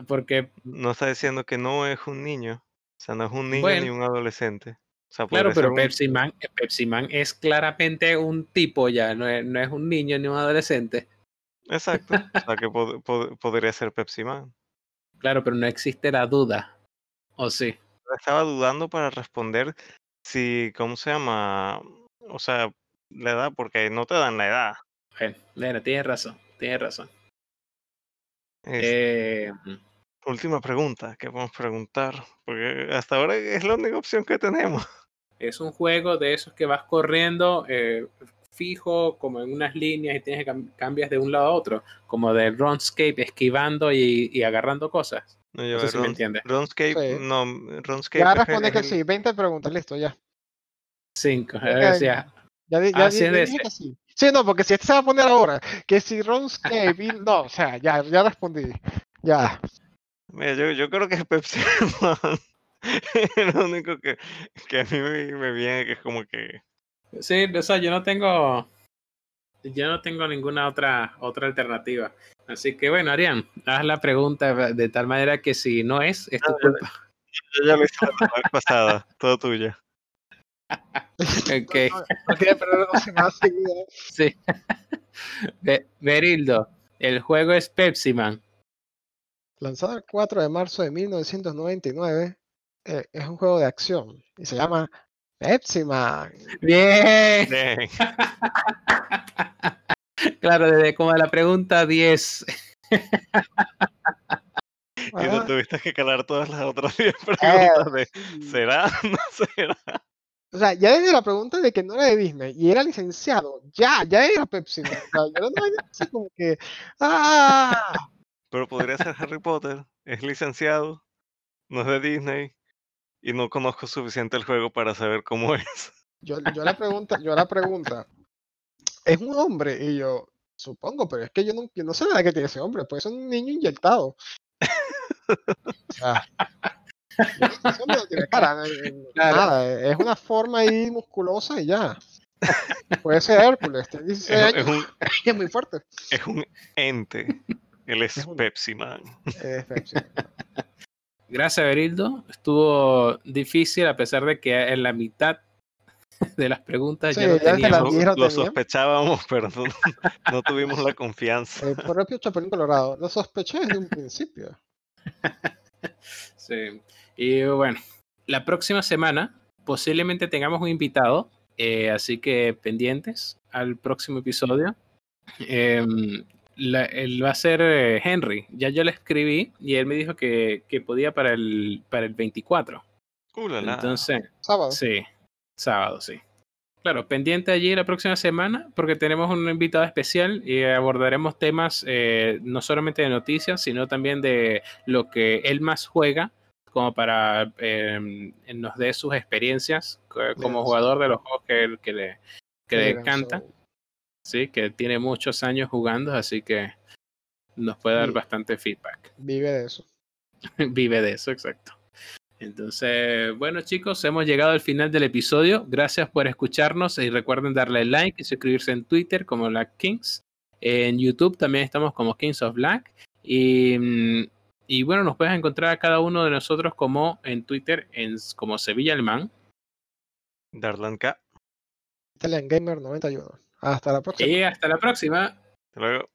porque
No está diciendo que no es un niño. O sea, no es un niño ni un adolescente. O sea,
Claro, pero
un-
Pepsi Man, Pepsi Man es claramente un tipo ya, no es, no es un niño ni un adolescente.
Exacto. O sea, que pod- pod- podría ser Pepsi Man.
Claro, pero no existe la duda. ¿O sí?
Estaba dudando para responder si, ¿cómo se llama? O sea, la edad, porque no te dan la edad.
Bueno, bueno, tienes razón, tienes razón. Eh,
Última pregunta que podemos preguntar, porque hasta ahora es la única opción que tenemos.
es un juego de esos que vas corriendo eh, fijo, como en unas líneas y tienes que cam- cambias de un lado a otro, como de RuneScape, esquivando y, y agarrando cosas.
No,
No
yo,
sé si me entiendes.
RuneScape,
Sí.
no, RuneScape
Ya
es el-
responde
es
que
el-
sí. 20 preguntas, listo, ya.
Cinco.
Ok. Ya, ya
Así
di-
es
sí. Sí, no, porque si este se va a poner ahora, que si RuneScape, y- no, o sea, ya, ya respondí. Ya.
Mira, yo, yo creo que es Pepsi lo único que, que a mí me, me viene, que es como que...
sí, o sea, yo no tengo, yo no tengo ninguna otra, otra alternativa. Así que bueno, Arián, haz la pregunta de tal manera que si no es, es tu
Ah,
culpa.
Yo ya lo hice la semana pasada, todo tuyo.
Ok.
No, quiere perder dos semanas seguidas.
Sí. Be- Berildo, el juego es Pepsi Man.
Lanzado el 4 de marzo de 1999, eh, es un juego de acción y se llama Pepsi Man.
Bien.
Bien.
Claro, desde como la pregunta 10.
Y no tuviste que calar todas las otras 10 preguntas de
sí.
¿será? ¿No será?
O sea, ya desde la pregunta de que no era de Disney y era licenciado, ya, ya era Pepsi. O sea, yo no así como que, ¡ah!
Pero podría ser Harry Potter. Es licenciado, no es de Disney y no conozco suficiente el juego para saber cómo es.
Yo, yo la pregunta, yo la pregunta, ¿es un hombre? Y yo, supongo, pero es que yo no, yo no sé nada que tiene ese hombre, puede ser un niño inyectado. O sea, no tiene cara, eh, eh,
Claro.
nada, es una forma ahí musculosa y ya. Puede ser Hércules, tiene 16
Es, es
años,
un,
y es muy fuerte.
es un ente. Él es
Es un-
Pepsi Man.
Es Pepsi.
Gracias, Berildo. Estuvo difícil a pesar de que en la mitad de las preguntas
Sí,
ya lo
ya la
teníamos.
lo
Lo sospechábamos, pero no, no tuvimos la confianza.
El propio Chapulín Colorado, lo sospeché desde un principio.
Sí. Y bueno, la próxima semana posiblemente tengamos un invitado, eh, así que pendientes al próximo episodio. Em, la- él va a ser eh, Henry. Ya yo le escribí y él me dijo que, que podía para el, para el 24.
Uh, la, la.
Entonces,
Sábado.
sí, sábado, sí. Claro, pendiente allí la próxima semana porque tenemos un invitado especial y abordaremos temas eh, no solamente de noticias, sino también de lo que él más juega, como para eh, nos dé sus experiencias co- como jugador de los juegos que, que le, que le encanta, sí, que tiene muchos años jugando, así que nos puede dar
Sí.
bastante feedback.
Vive de eso.
Vive de eso, exacto. Entonces, bueno chicos, hemos llegado al final del episodio. Gracias por escucharnos y recuerden darle like y suscribirse en Twitter como Black Kings. En YouTube también estamos como Kings of Black. Y, mm, y bueno, nos puedes encontrar a cada uno de nosotros como en Twitter en, como Sevilla Alemán.
Darlan K.
Italian Gamer 91. Hasta la próxima.
Y hasta la próxima.
Hasta luego.